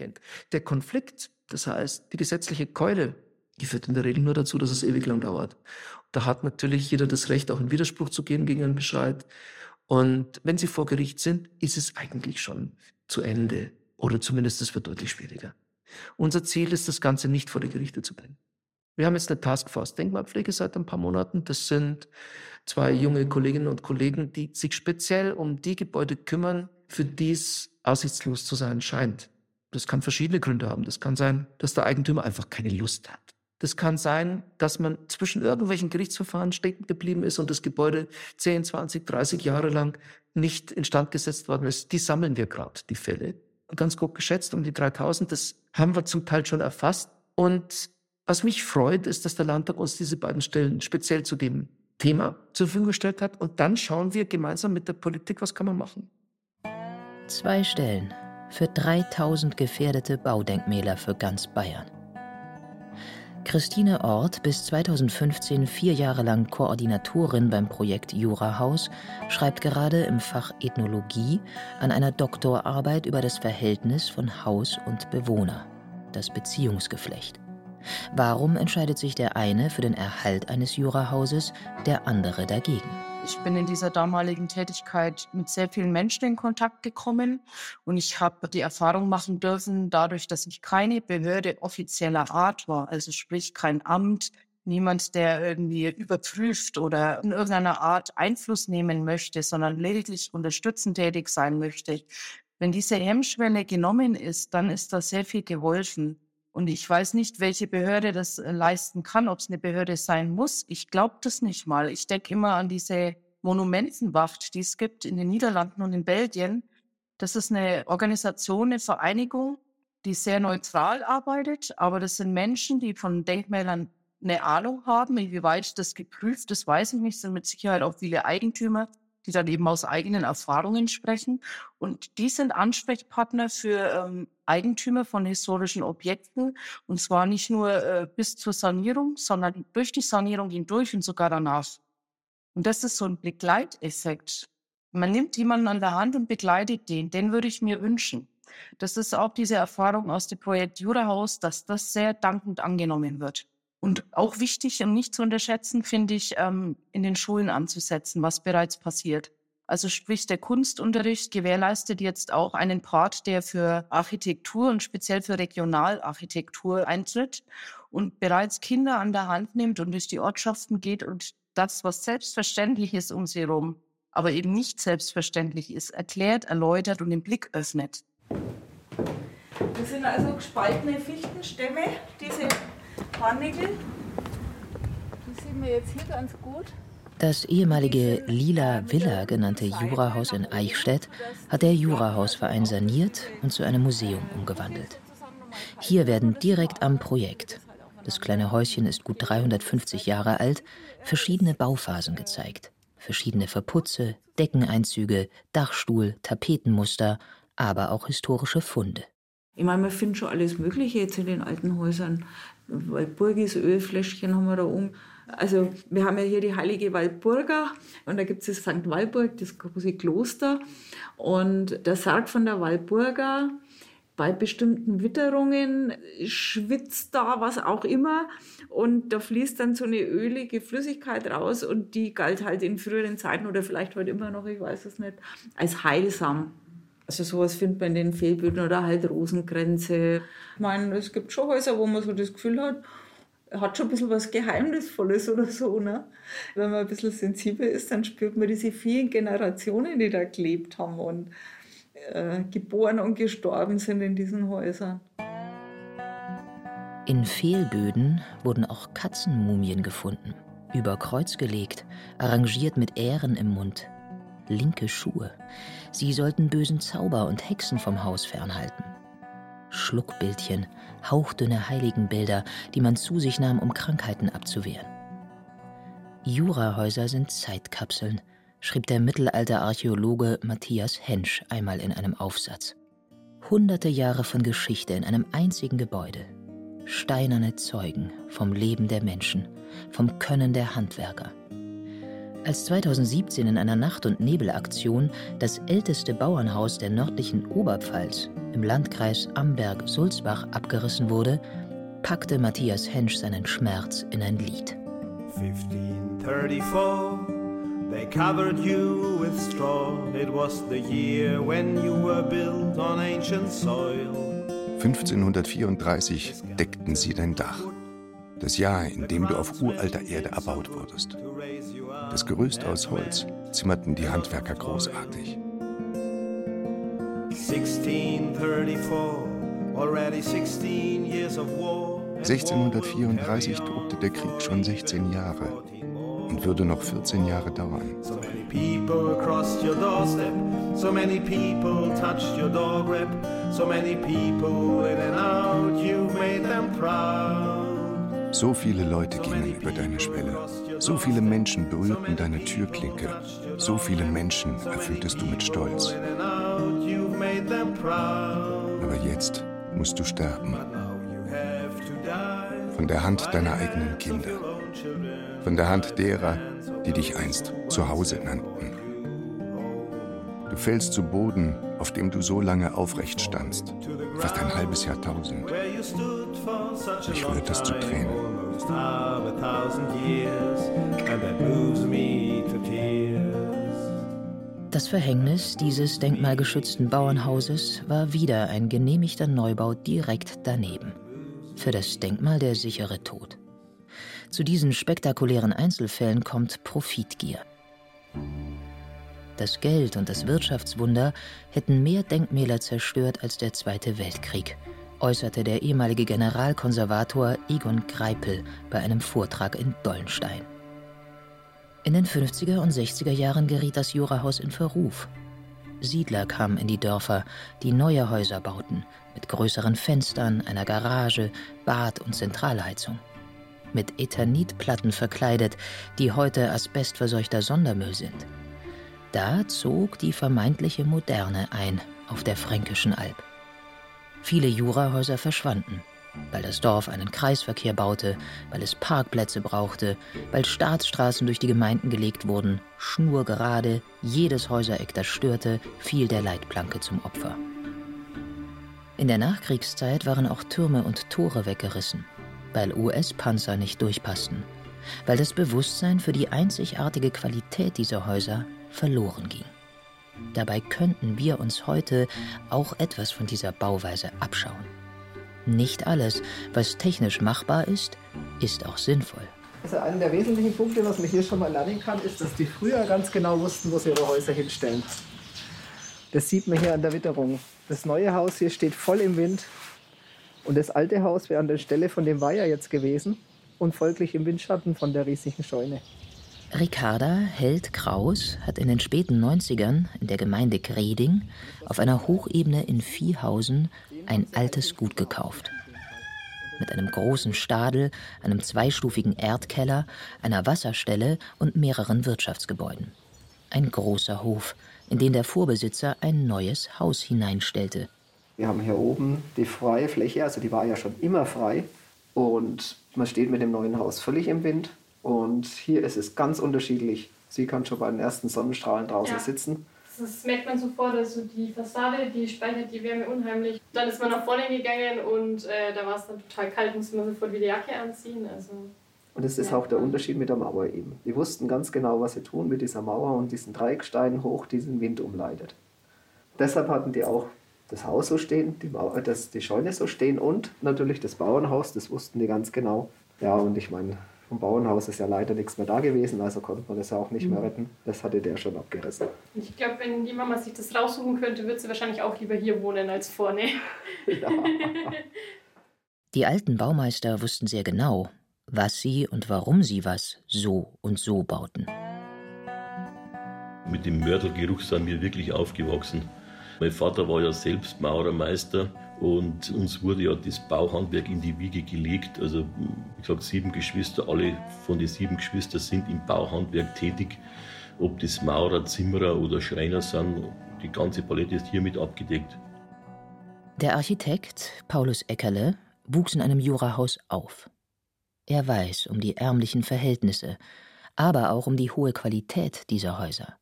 Der Konflikt, das heißt die gesetzliche Keule, die führt in der Regel nur dazu, dass es ewig lang dauert. Da hat natürlich jeder das Recht, auch in Widerspruch zu gehen gegen einen Bescheid. Und wenn sie vor Gericht sind, ist es eigentlich schon zu Ende. Oder zumindest es wird deutlich schwieriger. Unser Ziel ist, das Ganze nicht vor die Gerichte zu bringen. Wir haben jetzt eine Taskforce Denkmalpflege seit ein paar Monaten. Das sind zwei junge Kolleginnen und Kollegen, die sich speziell um die Gebäude kümmern, für die es aussichtslos zu sein scheint. Das kann verschiedene Gründe haben. Das kann sein, dass der Eigentümer einfach keine Lust hat. Das kann sein, dass man zwischen irgendwelchen Gerichtsverfahren stecken geblieben ist und das Gebäude 10, 20, 30 Jahre lang nicht instand gesetzt worden ist. Die sammeln wir gerade, die Fälle. Ganz grob geschätzt um die 3000. Das haben wir zum Teil schon erfasst. Und was mich freut, ist, dass der Landtag uns diese beiden Stellen speziell zu dem Thema zur Verfügung gestellt hat. Und dann schauen wir gemeinsam mit der Politik, was kann man machen. Zwei Stellen für 3000 gefährdete Baudenkmäler für ganz Bayern. Christine Ort, bis 2015 vier Jahre lang Koordinatorin beim Projekt Jurahaus, schreibt gerade im Fach Ethnologie an einer Doktorarbeit über das Verhältnis von Haus und Bewohner, das Beziehungsgeflecht. Warum entscheidet sich der eine für den Erhalt eines Jurahauses, der andere dagegen? Ich bin in dieser damaligen Tätigkeit mit sehr vielen Menschen in Kontakt gekommen und ich habe die Erfahrung machen dürfen, dadurch, dass ich keine Behörde offizieller Art war, also sprich kein Amt, niemand, der irgendwie überprüft oder in irgendeiner Art Einfluss nehmen möchte, sondern lediglich unterstützend tätig sein möchte. Wenn diese Hemmschwelle genommen ist, dann ist da sehr viel geholfen. Und ich weiß nicht, welche Behörde das äh, leisten kann, ob es eine Behörde sein muss. Ich glaube das nicht mal. Ich denke immer an diese Monumentenwacht, die es gibt in den Niederlanden und in Belgien. Das ist eine Organisation, eine Vereinigung, die sehr neutral arbeitet, aber das sind Menschen, die von Denkmälern eine Ahnung haben. Inwieweit das geprüft ist, weiß ich nicht. Es sind mit Sicherheit auch viele Eigentümer, die dann eben aus eigenen Erfahrungen sprechen. Und die sind Ansprechpartner für ähm, Eigentümer von historischen Objekten. Und zwar nicht nur äh, bis zur Sanierung, sondern durch die Sanierung hindurch und sogar danach. Und das ist so ein Begleiteffekt. Man nimmt jemanden an der Hand und begleitet den. Den würde ich mir wünschen. Das ist auch diese Erfahrung aus dem Projekt Jurahaus, dass das sehr dankend angenommen wird. Und auch wichtig und nicht zu unterschätzen, finde ich, ähm, in den Schulen anzusetzen, was bereits passiert. Also sprich, der Kunstunterricht gewährleistet jetzt auch einen Part, der für Architektur und speziell für Regionalarchitektur eintritt und bereits Kinder an der Hand nimmt und durch die Ortschaften geht und das, was selbstverständlich ist um sie herum, aber eben nicht selbstverständlich ist, erklärt, erläutert und den Blick öffnet. Das sind also gespaltene Fichtenstämme, diese Hornigel. Die sehen wir jetzt hier ganz gut. Das ehemalige Lila Villa genannte Jurahaus in Eichstätt hat der Jurahausverein saniert und zu einem Museum umgewandelt. Hier werden direkt am Projekt, das kleine Häuschen ist gut 350 Jahre alt, verschiedene Bauphasen gezeigt. Verschiedene Verputze, Deckeneinzüge, Dachstuhl, Tapetenmuster, aber auch historische Funde. Ich meine, man findet schon alles Mögliche jetzt in den alten Häusern. Walpurgis, Ölfläschchen haben wir da oben. Also wir haben ja hier die heilige Walpurga und da gibt es das St. Walburg, das große Kloster. Und der Sarg von der Walpurga, bei bestimmten Witterungen schwitzt da was auch immer und da fließt dann so eine ölige Flüssigkeit raus und die galt halt in früheren Zeiten oder vielleicht heute immer noch, ich weiß es nicht, als heilsam. Also sowas findet man in den Fehlböden oder halt Rosenkränze. Ich meine, es gibt schon Häuser, wo man so das Gefühl hat, hat schon ein bisschen was Geheimnisvolles oder so. Ne? Wenn man ein bisschen sensibel ist, dann spürt man diese vielen Generationen, die da gelebt haben und äh, geboren und gestorben sind in diesen Häusern. In Fehlböden wurden auch Katzenmumien gefunden, über Kreuz gelegt, arrangiert mit Ähren im Mund. Linke Schuhe. Sie sollten bösen Zauber und Hexen vom Haus fernhalten. Schluckbildchen, hauchdünne Heiligenbilder, die man zu sich nahm, um Krankheiten abzuwehren. Jurahäuser sind Zeitkapseln, schrieb der Mittelalterarchäologe Matthias Hensch einmal in einem Aufsatz. Hunderte Jahre von Geschichte in einem einzigen Gebäude. Steinerne Zeugen vom Leben der Menschen, vom Können der Handwerker. Als 2017 in einer Nacht- und Nebelaktion das älteste Bauernhaus der nördlichen Oberpfalz im Landkreis Amberg-Sulzbach abgerissen wurde, packte Matthias Hensch seinen Schmerz in ein Lied. 1534 They covered you with straw. It was the year when you were built on ancient soil. 1534 deckten sie dein Dach. Das Jahr, in dem du auf uralter Erde erbaut wurdest. Das Gerüst aus Holz zimmerten die Handwerker großartig. 1634 tobte der Krieg schon 16 Jahre und würde noch 14 Jahre dauern. So so viele Leute gingen über deine Schwelle. So viele Menschen berührten deine Türklinke. So viele Menschen erfülltest du mit Stolz. Aber jetzt musst du sterben. Von der Hand deiner eigenen Kinder. Von der Hand derer, die dich einst zu Hause nannten. Du fällst zu Boden, auf dem du so lange aufrecht standst, fast ein halbes Jahrtausend. Mich rührt es zu Tränen. Das Verhängnis dieses denkmalgeschützten Bauernhauses war wieder ein genehmigter Neubau direkt daneben. Für das Denkmal der sichere Tod. Zu diesen spektakulären Einzelfällen kommt Profitgier. Das Geld und das Wirtschaftswunder hätten mehr Denkmäler zerstört als der Zweite Weltkrieg, äußerte der ehemalige Generalkonservator Egon Greipel bei einem Vortrag in Dollenstein. In den 50er und 60er Jahren geriet das Jurahaus in Verruf. Siedler kamen in die Dörfer, die neue Häuser bauten, mit größeren Fenstern, einer Garage, Bad und Zentralheizung. Mit Eternitplatten verkleidet, die heute asbestverseuchter Sondermüll sind. Da zog die vermeintliche Moderne ein auf der Fränkischen Alb. Viele Jurahäuser verschwanden, weil das Dorf einen Kreisverkehr baute, weil es Parkplätze brauchte, weil Staatsstraßen durch die Gemeinden gelegt wurden, schnurgerade, jedes Häusereck, das störte, fiel der Leitplanke zum Opfer. In der Nachkriegszeit waren auch Türme und Tore weggerissen, weil US-Panzer nicht durchpassten, weil das Bewusstsein für die einzigartige Qualität dieser Häuser verloren ging. Dabei könnten wir uns heute auch etwas von dieser Bauweise abschauen. Nicht alles, was technisch machbar ist, ist auch sinnvoll. Also einer der wesentlichen Punkte, was man hier schon mal lernen kann, ist, dass die früher ganz genau wussten, wo sie ihre Häuser hinstellen. Das sieht man hier an der Witterung. Das neue Haus hier steht voll im Wind und das alte Haus wäre an der Stelle von dem Weiher jetzt gewesen und folglich im Windschatten von der riesigen Scheune. Ricarda Held Kraus hat in den späten 90ern in der Gemeinde Greding auf einer Hochebene in Viehhausen ein altes Gut gekauft. Mit einem großen Stadel, einem zweistufigen Erdkeller, einer Wasserstelle und mehreren Wirtschaftsgebäuden. Ein großer Hof, in den der Vorbesitzer ein neues Haus hineinstellte. Wir haben hier oben die freie Fläche, also die war ja schon immer frei. Und man steht mit dem neuen Haus völlig im Wind. Und hier ist es ganz unterschiedlich. Sie kann schon bei den ersten Sonnenstrahlen draußen Ja. sitzen. Das merkt man sofort, also die Fassade, die speichert die Wärme unheimlich. Dann ist man nach vorne gegangen und äh, da war es dann total kalt, musste man sofort wieder Jacke anziehen. Also Und es ist auch der Unterschied mit der Mauer eben. Die wussten ganz genau, was sie tun mit dieser Mauer und diesen Dreieckstein hoch diesen Wind umleitet. Deshalb hatten die auch das Haus so stehen, die, Mauer, das, die Scheune so stehen und natürlich das Bauernhaus, das wussten die ganz genau. Ja, und ich meine, vom Bauernhaus ist ja leider nichts mehr da gewesen, also konnte man das ja auch nicht mehr Mhm. retten. Das hatte der schon abgerissen. ich glaube, wenn die Mama sich das raussuchen könnte, würde sie wahrscheinlich auch lieber hier wohnen als vorne. Die alten Baumeister wussten sehr genau, was sie und warum sie was so und so bauten. Mit dem Mörtelgeruch sind wir wirklich aufgewachsen. Mein Vater war ja selbst Maurermeister und uns wurde ja das Bauhandwerk in die Wiege gelegt. Also, wie gesagt, sieben Geschwister, alle von den sieben Geschwistern sind im Bauhandwerk tätig. Ob das Maurer, Zimmerer oder Schreiner sind, die ganze Palette ist hiermit abgedeckt. Der Architekt Paulus Eckerle wuchs in einem Jurahaus auf. Er weiß um die ärmlichen Verhältnisse, aber auch um die hohe Qualität dieser Häuser.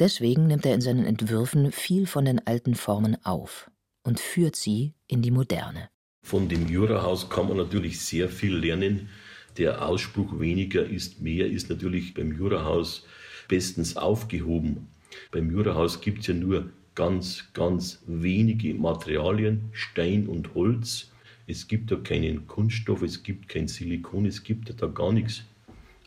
Deswegen nimmt er in seinen Entwürfen viel von den alten Formen auf und führt sie in die Moderne. Von dem Jurahaus kann man natürlich sehr viel lernen. Der Ausspruch weniger ist mehr ist natürlich beim Jurahaus bestens aufgehoben. Beim Jurahaus gibt es ja nur ganz, ganz wenige Materialien, Stein und Holz. Es gibt da keinen Kunststoff, es gibt kein Silikon, es gibt da gar nichts.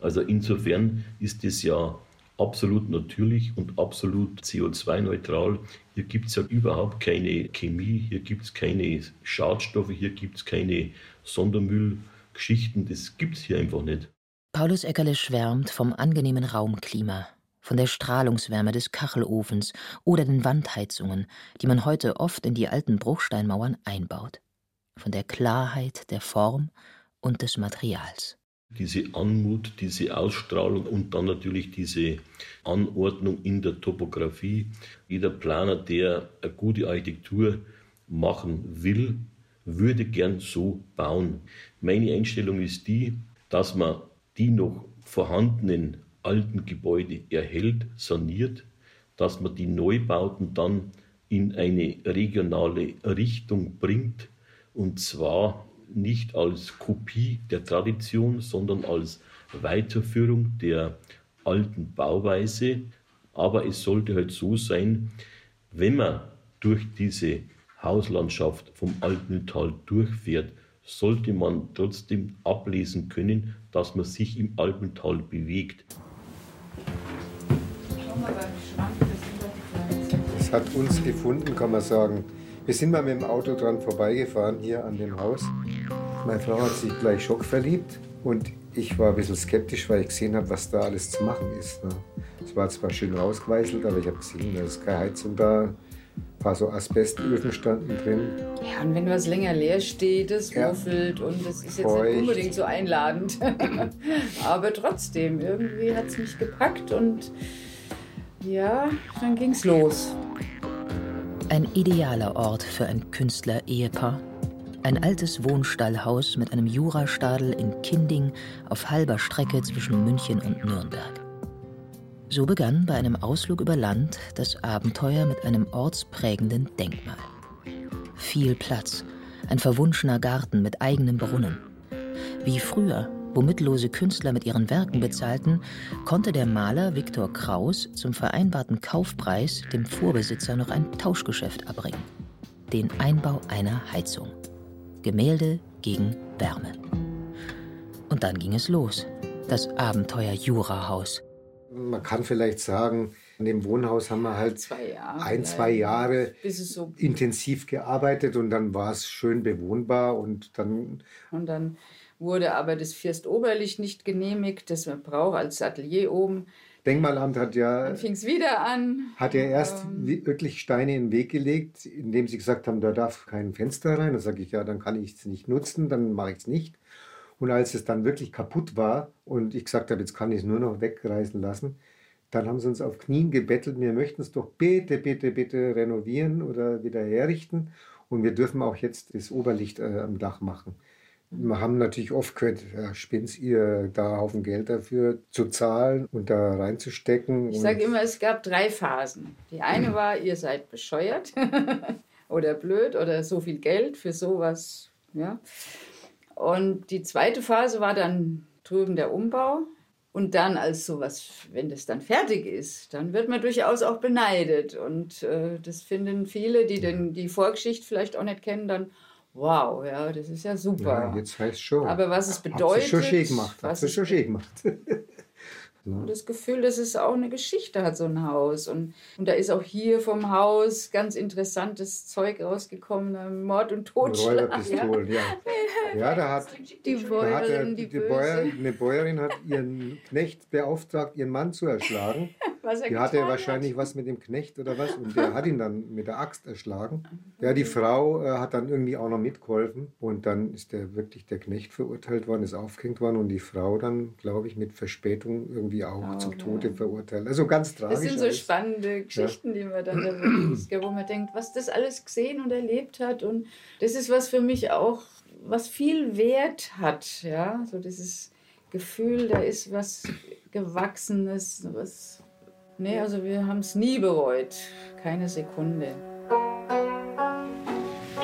Also insofern ist es ja absolut natürlich und absolut CO2-neutral. Hier gibt es ja überhaupt keine Chemie, hier gibt es keine Schadstoffe, hier gibt es keine Sondermüllgeschichten. Das gibt es hier einfach nicht. Paulus Eckerle schwärmt vom angenehmen Raumklima, von der Strahlungswärme des Kachelofens oder den Wandheizungen, die man heute oft in die alten Bruchsteinmauern einbaut, von der Klarheit der Form und des Materials. Diese Anmut, diese Ausstrahlung und dann natürlich diese Anordnung in der Topografie. Jeder Planer, der eine gute Architektur machen will, würde gern so bauen. Meine Einstellung ist die, dass man die noch vorhandenen alten Gebäude erhält, saniert, dass man die Neubauten dann in eine regionale Richtung bringt und zwar nicht als Kopie der Tradition, sondern als Weiterführung der alten Bauweise. Aber es sollte halt so sein, wenn man durch diese Hauslandschaft vom Alpental durchfährt, sollte man trotzdem ablesen können, dass man sich im Alpental bewegt. Es hat uns gefunden, kann man sagen. Wir sind mal mit dem Auto dran vorbeigefahren hier an dem Haus. Meine Frau hat sich gleich schockverliebt und ich war ein bisschen skeptisch, weil ich gesehen habe, was da alles zu machen ist. ne. Es war zwar schön rausgeweißelt, aber ich habe gesehen, da ist keine Heizung da. Ein paar so Asbestöfen standen drin. Ja, und wenn was länger leer steht, es Ja. muffelt und es ist jetzt Feucht. nicht unbedingt so einladend. Aber trotzdem, irgendwie hat es mich gepackt und ja, dann ging's los. Ein idealer Ort für ein Künstler-Ehepaar. Ein altes Wohnstallhaus mit einem Jurastadel in Kinding auf halber Strecke zwischen München und Nürnberg. So begann bei einem Ausflug über Land das Abenteuer mit einem ortsprägenden Denkmal. Viel Platz, ein verwunschener Garten mit eigenem Brunnen. Wie früher wo mittellose Künstler mit ihren Werken bezahlten, konnte der Maler Viktor Kraus zum vereinbarten Kaufpreis dem Vorbesitzer noch ein Tauschgeschäft abbringen. Den Einbau einer Heizung. Gemälde gegen Wärme. Und dann ging es los. Das Abenteuer Jurahaus. Man kann vielleicht sagen, in dem Wohnhaus haben wir halt zwei Jahre, ein, zwei Jahre bis es so intensiv gearbeitet und dann war es schön bewohnbar und dann Und dann wurde aber das Fürstoberlicht nicht genehmigt, das man braucht als Atelier oben. Denkmalamt hat ja Dann fing es wieder an. hat ja erst Ähm, wi- wirklich Steine in den Weg gelegt, indem sie gesagt haben, da darf kein Fenster rein. Da sage ich, ja, dann kann ich es nicht nutzen, dann mache ich es nicht. Und als es dann wirklich kaputt war und ich gesagt habe, jetzt kann ich es nur noch wegreißen lassen, dann haben sie uns auf Knien gebettelt, wir möchten es doch bitte, bitte, bitte renovieren oder wieder herrichten. Und wir dürfen auch jetzt das Oberlicht äh, am Dach machen. Wir haben natürlich oft gehört, ja, spinnt's ihr da Haufen Geld dafür zu zahlen und da reinzustecken. Ich sage immer, es gab drei Phasen. Die eine war, ihr seid bescheuert oder blöd oder so viel Geld für sowas. Ja. Und die zweite Phase war dann drüben der Umbau. Und dann als sowas, wenn das dann fertig ist, dann wird man durchaus auch beneidet. Und äh, das finden viele, die den, die Vorgeschichte vielleicht auch nicht kennen, dann, wow, ja, das ist ja super. Ja, jetzt heißt schon. Aber was es Hat sie bedeutet, schon schön gemacht. Sie es schon schön gemacht. Und das Gefühl, dass es auch eine Geschichte hat, so ein Haus. Und, und da ist auch hier vom Haus ganz interessantes Zeug rausgekommen, äh, Mord und Totschlag. Räuberpistolen, ja. Ja, da hat, Die da hat der, Bäuerin, die, die, Bäuer, eine Bäuerin hat ihren Knecht beauftragt, ihren Mann zu erschlagen. Was er Die hatte wahrscheinlich was mit dem Knecht oder was und der hat ihn dann mit der Axt erschlagen. Ja, die Frau äh, hat dann irgendwie auch noch mitgeholfen und dann ist der wirklich der Knecht verurteilt worden, ist aufgehängt worden und die Frau dann, glaube ich, mit Verspätung irgendwie auch zum Tode verurteilt. Also ganz tragisch. Das sind so alles. spannende Geschichten, die man dann da wo man denkt, was das alles gesehen und erlebt hat. Und das ist was für mich auch, was viel Wert hat. Ja, so dieses Gefühl, da ist was Gewachsenes, was. Nee, also wir haben es nie bereut. Keine Sekunde.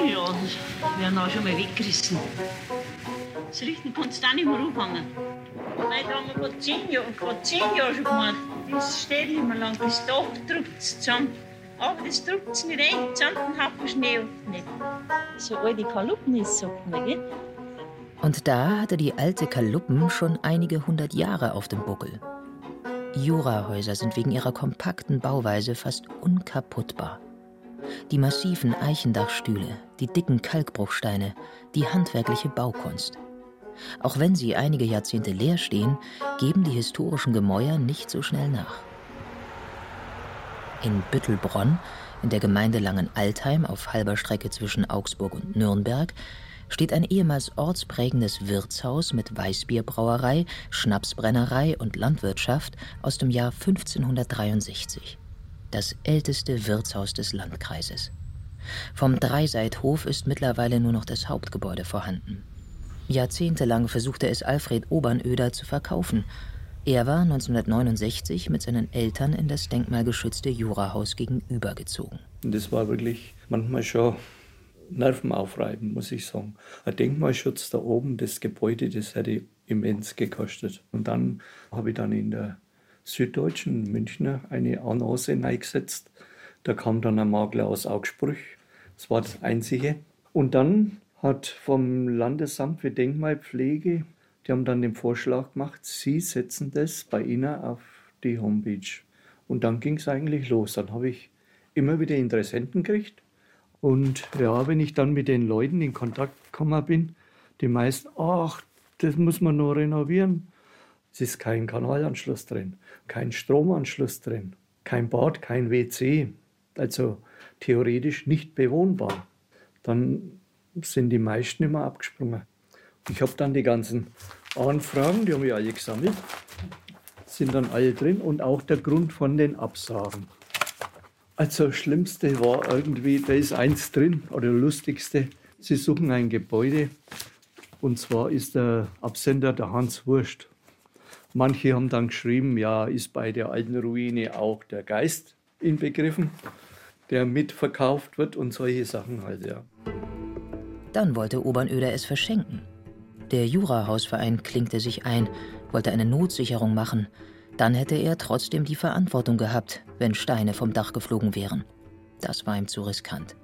Ja, das werden auch schon mal weggerissen. Das Richten kannst du auch nicht mehr anfangen. Weil da haben wir vor gemacht. Das steht nicht lang, das Dach drückt zusammen. Aber das drückt nicht rein, zusammen den Schnee nicht. So alte Kaluppen ist, sagt man, gell? Und da hatte die alte Kaluppen schon einige hundert Jahre auf dem Buckel. Jurahäuser sind wegen ihrer kompakten Bauweise fast unkaputtbar. Die massiven Eichendachstühle, die dicken Kalkbruchsteine, die handwerkliche Baukunst. Auch wenn sie einige Jahrzehnte leer stehen, geben die historischen Gemäuer nicht so schnell nach. In Büttelbronn, in der Gemeinde Langenaltheim auf halber Strecke zwischen Augsburg und Nürnberg, steht ein ehemals ortsprägendes Wirtshaus mit Weißbierbrauerei, Schnapsbrennerei und Landwirtschaft aus dem Jahr 1563. Das älteste Wirtshaus des Landkreises. Vom Dreiseithof ist mittlerweile nur noch das Hauptgebäude vorhanden. Jahrzehntelang versuchte es Alfred Obernöder zu verkaufen. Er war 1969 mit seinen Eltern in das denkmalgeschützte Jurahaus gegenübergezogen. Das war wirklich manchmal schon nervenaufreibend, muss ich sagen. Ein Denkmalschutz da oben, das Gebäude, das hätte immens gekostet. Und dann habe ich dann in der Süddeutschen Münchner eine Annonce eingesetzt. Da kam dann ein Makler aus Augsburg. Das war das Einzige. Und dann hat vom Landesamt für Denkmalpflege, die haben dann den Vorschlag gemacht, sie setzen das bei Ihnen auf die Homepage. Und dann ging es eigentlich los. Dann habe ich immer wieder Interessenten gekriegt. Und ja, wenn ich dann mit den Leuten in Kontakt gekommen bin, die meisten, ach, das muss man noch renovieren. Es ist kein Kanalanschluss drin, kein Stromanschluss drin, kein Bad, kein WC. Also theoretisch nicht bewohnbar. Dann sind die meisten immer abgesprungen. Ich habe dann die ganzen Anfragen, die haben wir alle gesammelt, sind dann alle drin und auch der Grund von den Absagen. Also das Schlimmste war irgendwie, da ist eins drin, oder lustigste, sie suchen ein Gebäude und zwar ist der Absender der Hans Wurst. Manche haben dann geschrieben, ja, ist bei der alten Ruine auch der Geist inbegriffen, der mitverkauft wird und solche Sachen halt, ja. Dann wollte Obernöder es verschenken. Der Jurahausverein klinkte sich ein, wollte eine Notsicherung machen. Dann hätte er trotzdem die Verantwortung gehabt, wenn Steine vom Dach geflogen wären. Das war ihm zu riskant.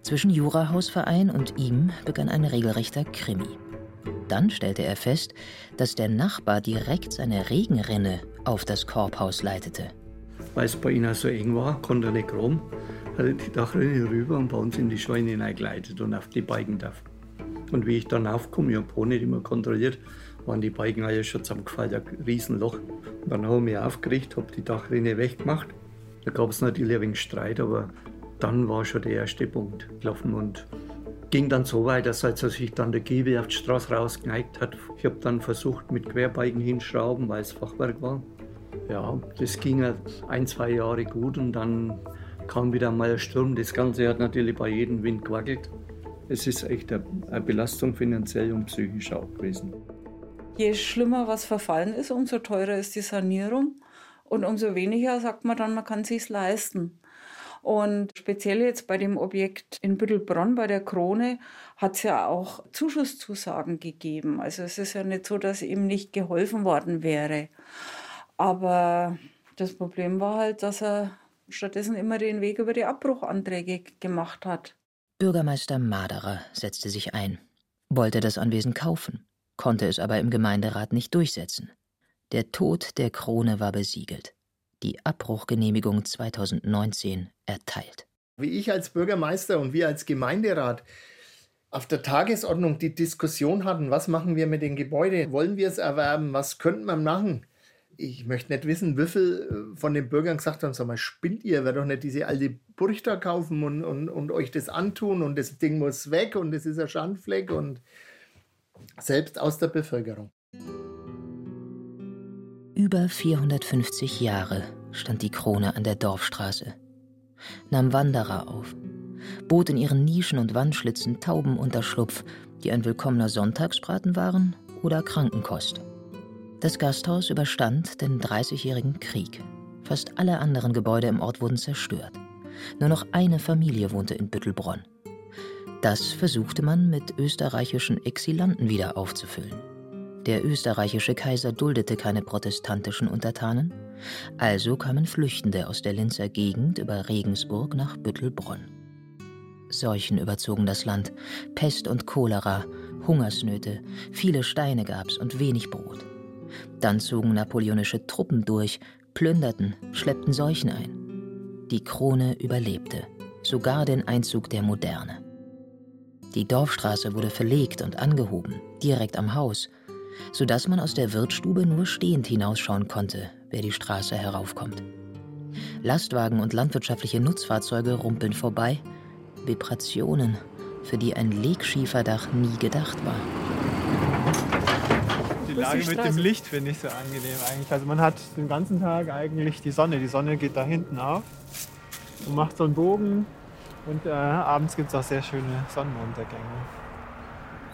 Zwischen Jurahausverein und ihm begann ein regelrechter Krimi. Dann stellte er fest, dass der Nachbar direkt seine Regenrinne auf das Korbhaus leitete. Weil es bei ihnen so eng war, konnte er nicht rum, hat er die Dachrinne rüber und bei uns in die Scheune hineingeleitet und auf die Balken darf. Und wie ich dann aufkomme, ich habe auch nicht immer kontrolliert, waren die Balken alle schon zusammengefallen, ein Riesenloch. Und dann habe ich mich aufgeregt, habe die Dachrinne weggemacht. Da gab es natürlich ein wenig Streit, aber dann war schon der erste Punkt gelaufen und ging dann so weit, dass als er sich dann der Giebel auf die Straße rausgeneigt hat, ich habe dann versucht mit Querbalken hinschrauben, weil es Fachwerk war. Ja, das ging ein, zwei Jahre gut und dann kam wieder mal ein Sturm. Das Ganze hat natürlich bei jedem Wind gewackelt. Es ist echt eine Belastung finanziell und psychisch auch gewesen. Je schlimmer was verfallen ist, umso teurer ist die Sanierung und umso weniger sagt man dann, man kann es sich leisten. Und speziell jetzt bei dem Objekt in Büttelbronn bei der Krone hat es ja auch Zuschusszusagen gegeben. Also es ist ja nicht so, dass ihm nicht geholfen worden wäre. Aber das Problem war halt, dass er stattdessen immer den Weg über die Abbruchanträge gemacht hat. Bürgermeister Maderer setzte sich ein, wollte das Anwesen kaufen, konnte es aber im Gemeinderat nicht durchsetzen. Der Tod der Krone war besiegelt. Die Abbruchgenehmigung 2019 erteilt. Wie ich als Bürgermeister und wir als Gemeinderat auf der Tagesordnung die Diskussion hatten, was machen wir mit dem Gebäude? Wollen wir es erwerben? Was könnte man machen? Ich möchte nicht wissen, wie viel äh, von den Bürgern gesagt haben, sag mal, spinnt ihr, wer doch nicht diese alte Burg da kaufen und, und, und euch das antun und das Ding muss weg und das ist ein Schandfleck und selbst aus der Bevölkerung. Über 450 Jahre stand die Krone an der Dorfstraße, nahm Wanderer auf, bot in ihren Nischen und Wandschlitzen Taubenunterschlupf, die ein willkommener Sonntagsbraten waren oder Krankenkost. Das Gasthaus überstand den Dreißigjährigen Krieg. Fast alle anderen Gebäude im Ort wurden zerstört. Nur noch eine Familie wohnte in Büttelbronn. Das versuchte man mit österreichischen Exilanten wieder aufzufüllen. Der österreichische Kaiser duldete keine protestantischen Untertanen, also kamen Flüchtende aus der Linzer Gegend über Regensburg nach Büttelbronn. Seuchen überzogen das Land, Pest und Cholera, Hungersnöte, viele Steine gab's und wenig Brot. Dann zogen napoleonische Truppen durch, plünderten, schleppten Seuchen ein. Die Krone überlebte, sogar den Einzug der Moderne. Die Dorfstraße wurde verlegt und angehoben, direkt am Haus, sodass man aus der Wirtsstube nur stehend hinausschauen konnte, wer die Straße heraufkommt. Lastwagen und landwirtschaftliche Nutzfahrzeuge rumpeln vorbei, Vibrationen, für die ein Legschieferdach nie gedacht war. Lage mit dem Licht finde ich so angenehm eigentlich. Also man hat den ganzen Tag eigentlich die Sonne. Die Sonne geht da hinten auf und macht so einen Bogen. Und äh, abends gibt es auch sehr schöne Sonnenuntergänge.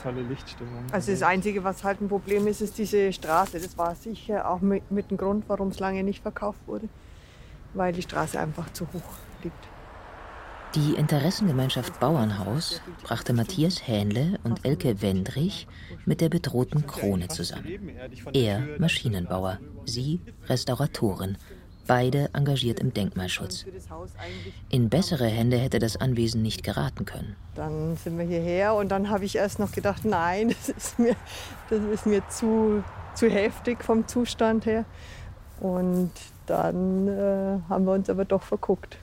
Tolle Lichtstimmung. Also das Einzige, was halt ein Problem ist, ist diese Straße. Das war sicher auch mit, mit dem Grund, warum es lange nicht verkauft wurde. Weil die Straße einfach zu hoch liegt. Die Interessengemeinschaft Bauernhaus brachte Matthias Hähnle und Elke Wendrich mit der bedrohten Krone zusammen. Er Maschinenbauer, sie Restauratorin, beide engagiert im Denkmalschutz. In bessere Hände hätte das Anwesen nicht geraten können. Dann sind wir hierher und dann habe ich erst noch gedacht, nein, das ist mir, das ist mir zu, zu heftig vom Zustand her. Und dann äh, haben wir uns aber doch verguckt.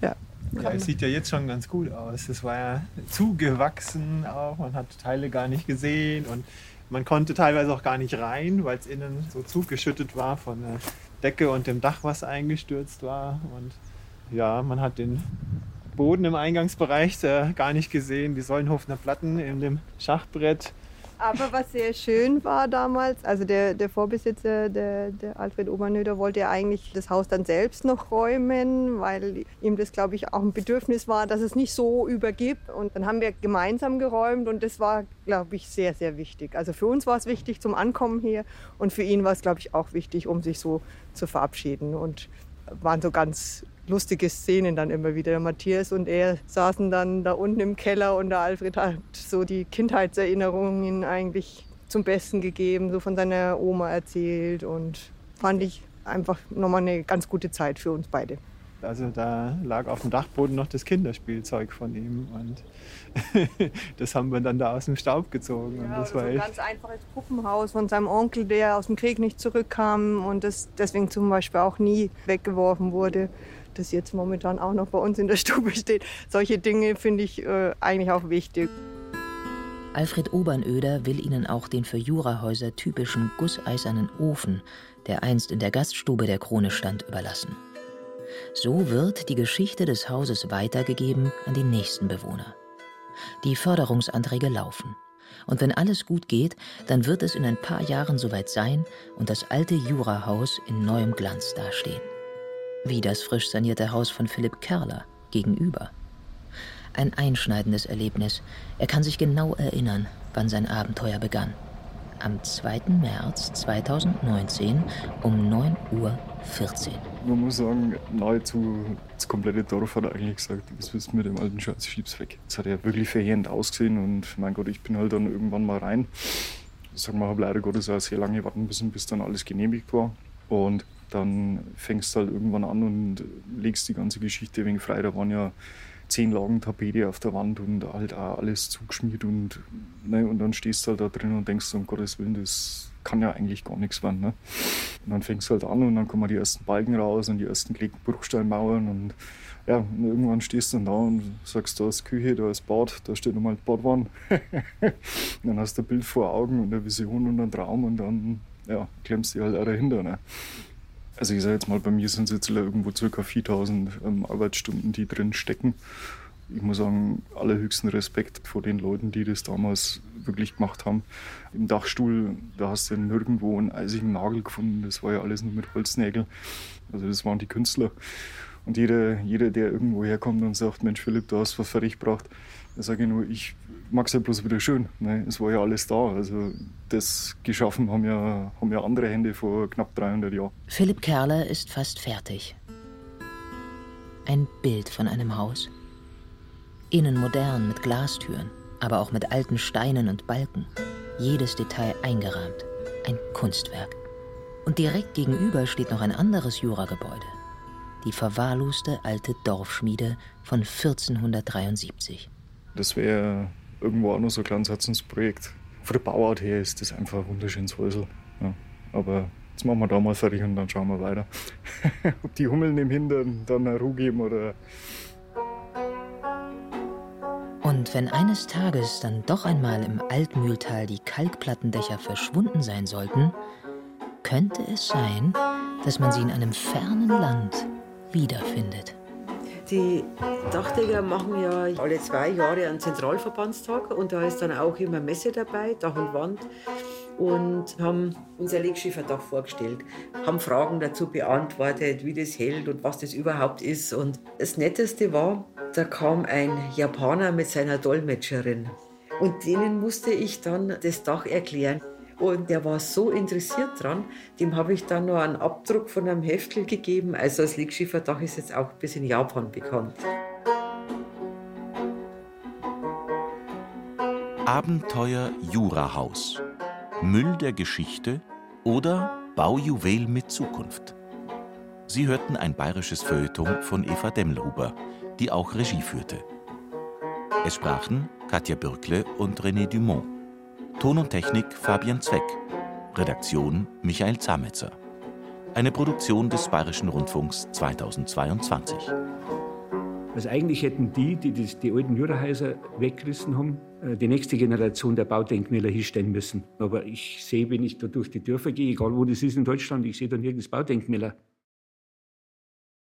Ja. Ja, es sieht ja jetzt schon ganz gut aus. Es war ja zugewachsen auch, man hat Teile gar nicht gesehen und man konnte teilweise auch gar nicht rein, weil es innen so zugeschüttet war von der Decke und dem Dach, was eingestürzt war. Und ja, man hat den Boden im Eingangsbereich äh, gar nicht gesehen, die Säulenhofener Platten in dem Schachbrett aber was sehr schön war damals, also der, der Vorbesitzer, der, der Alfred Obernöder, wollte ja eigentlich das Haus dann selbst noch räumen, weil ihm das, glaube ich, auch ein Bedürfnis war, dass es nicht so übergibt. Und dann haben wir gemeinsam geräumt und das war, glaube ich, sehr, sehr wichtig. Also für uns war es wichtig zum Ankommen hier und für ihn war es, glaube ich, auch wichtig, um sich so zu verabschieden. Und waren so ganz lustige Szenen dann immer wieder. Matthias und er saßen dann da unten im Keller und der Alfred hat so die Kindheitserinnerungen eigentlich zum Besten gegeben, so von seiner Oma erzählt und fand ich einfach nochmal eine ganz gute Zeit für uns beide. Also da lag auf dem Dachboden noch das Kinderspielzeug von ihm und das haben wir dann da aus dem Staub gezogen. Ja, und das so war ein echt ganz einfaches Puppenhaus von seinem Onkel, der aus dem Krieg nicht zurückkam und das deswegen zum Beispiel auch nie weggeworfen wurde, das jetzt momentan auch noch bei uns in der Stube steht. Solche Dinge finde ich äh, eigentlich auch wichtig. Alfred Obernöder will ihnen auch den für Jurahäuser typischen gusseisernen Ofen, der einst in der Gaststube der Krone stand, überlassen. So wird die Geschichte des Hauses weitergegeben an die nächsten Bewohner. Die Förderungsanträge laufen. Und wenn alles gut geht, dann wird es in ein paar Jahren soweit sein und das alte Jurahaus in neuem Glanz dastehen. Wie das frisch sanierte Haus von Philipp Kerler gegenüber. Ein einschneidendes Erlebnis. Er kann sich genau erinnern, wann sein Abenteuer begann. Am 2. März 2019 um 9.14 Uhr. Man muss sagen, nahezu das komplette Dorf hat eigentlich gesagt, was willst du mit dem alten Schatz, schieb's weg. Es hat ja wirklich verheerend ausgesehen und mein Gott, ich bin halt dann irgendwann mal rein. Sag mal, habe leider Gottes auch sehr lange warten müssen, bis dann alles genehmigt war. Und dann fängst du halt irgendwann an und legst die ganze Geschichte wegen frei. Da waren ja zehn Lagen Tapete auf der Wand und halt auch alles zugeschmiert und, ne, und dann stehst du halt da drin und denkst, um Gottes Willen, das kann ja eigentlich gar nichts werden. Ne? Und dann fängst du halt an und dann kommen die ersten Balken raus und die ersten gelegten Bruchsteinmauern und ja, und irgendwann stehst du dann da und sagst, da ist Küche, da ist Bad, da steht nochmal die Badwanne. dann hast du ein Bild vor Augen und eine Vision und einen Traum und dann ja, klemmst du halt auch dahinter. Ne? Also ich sage jetzt mal, bei mir sind es jetzt irgendwo ca. 4000 ähm, Arbeitsstunden, die drin stecken. Ich muss sagen, allerhöchsten Respekt vor den Leuten, die das damals wirklich gemacht haben. Im Dachstuhl, da hast du nirgendwo einen eisigen Nagel gefunden. Das war ja alles nur mit Holznägeln. Also das waren die Künstler. Und jeder, jeder, der irgendwo herkommt und sagt, Mensch Philipp, du hast was fertig gebracht, da sage ich nur, ich mag es ja bloß wieder schön. Ne? Es war ja alles da. Also das geschaffen haben ja, haben ja andere Hände vor knapp 300 Jahren. Philipp Kerler ist fast fertig. Ein Bild von einem Haus. Innen modern mit Glastüren, aber auch mit alten Steinen und Balken. Jedes Detail eingerahmt. Ein Kunstwerk. Und direkt gegenüber steht noch ein anderes Juragebäude. Die verwahrloste alte Dorfschmiede von 1473. Das wäre irgendwo auch noch so ein kleines Herzensprojekt. Von der Bauart her ist das einfach ein wunderschönes Häusel. Ja. Aber jetzt machen wir da mal fertig und dann schauen wir weiter. Ob die Hummeln im Hintern dann eine Ruhe geben oder. Und wenn eines Tages dann doch einmal im Altmühltal die Kalkplattendächer verschwunden sein sollten, könnte es sein, dass man sie in einem fernen Land wiederfindet. Die Dachdecker machen ja alle zwei Jahre einen Zentralverbandstag und da ist dann auch immer Messe dabei, Dach und Wand. Und haben unser Legschifferdach vorgestellt, haben Fragen dazu beantwortet, wie das hält und was das überhaupt ist. Und das Netteste war, da kam ein Japaner mit seiner Dolmetscherin. Und denen musste ich dann das Dach erklären. Und der war so interessiert dran, dem habe ich dann noch einen Abdruck von einem Heftel gegeben. Also das Legschifferdach ist jetzt auch bis in Japan bekannt. Abenteuer Jurahaus. Müll der Geschichte oder Baujuwel mit Zukunft. Sie hörten ein bayerisches Feuilleton von Eva Demmelhuber, die auch Regie führte. Es sprachen Katja Bürkle und René Dumont. Ton und Technik Fabian Zweck. Redaktion Michael Zametzer. Eine Produktion des Bayerischen Rundfunks 2022. Also eigentlich hätten die, die die, die alten Jurahäuser weggerissen haben, äh, die nächste Generation der Baudenkmäler hinstellen müssen. Aber ich sehe, wenn ich da durch die Dörfer gehe, egal wo das ist in Deutschland, ich sehe da nirgends Baudenkmäler.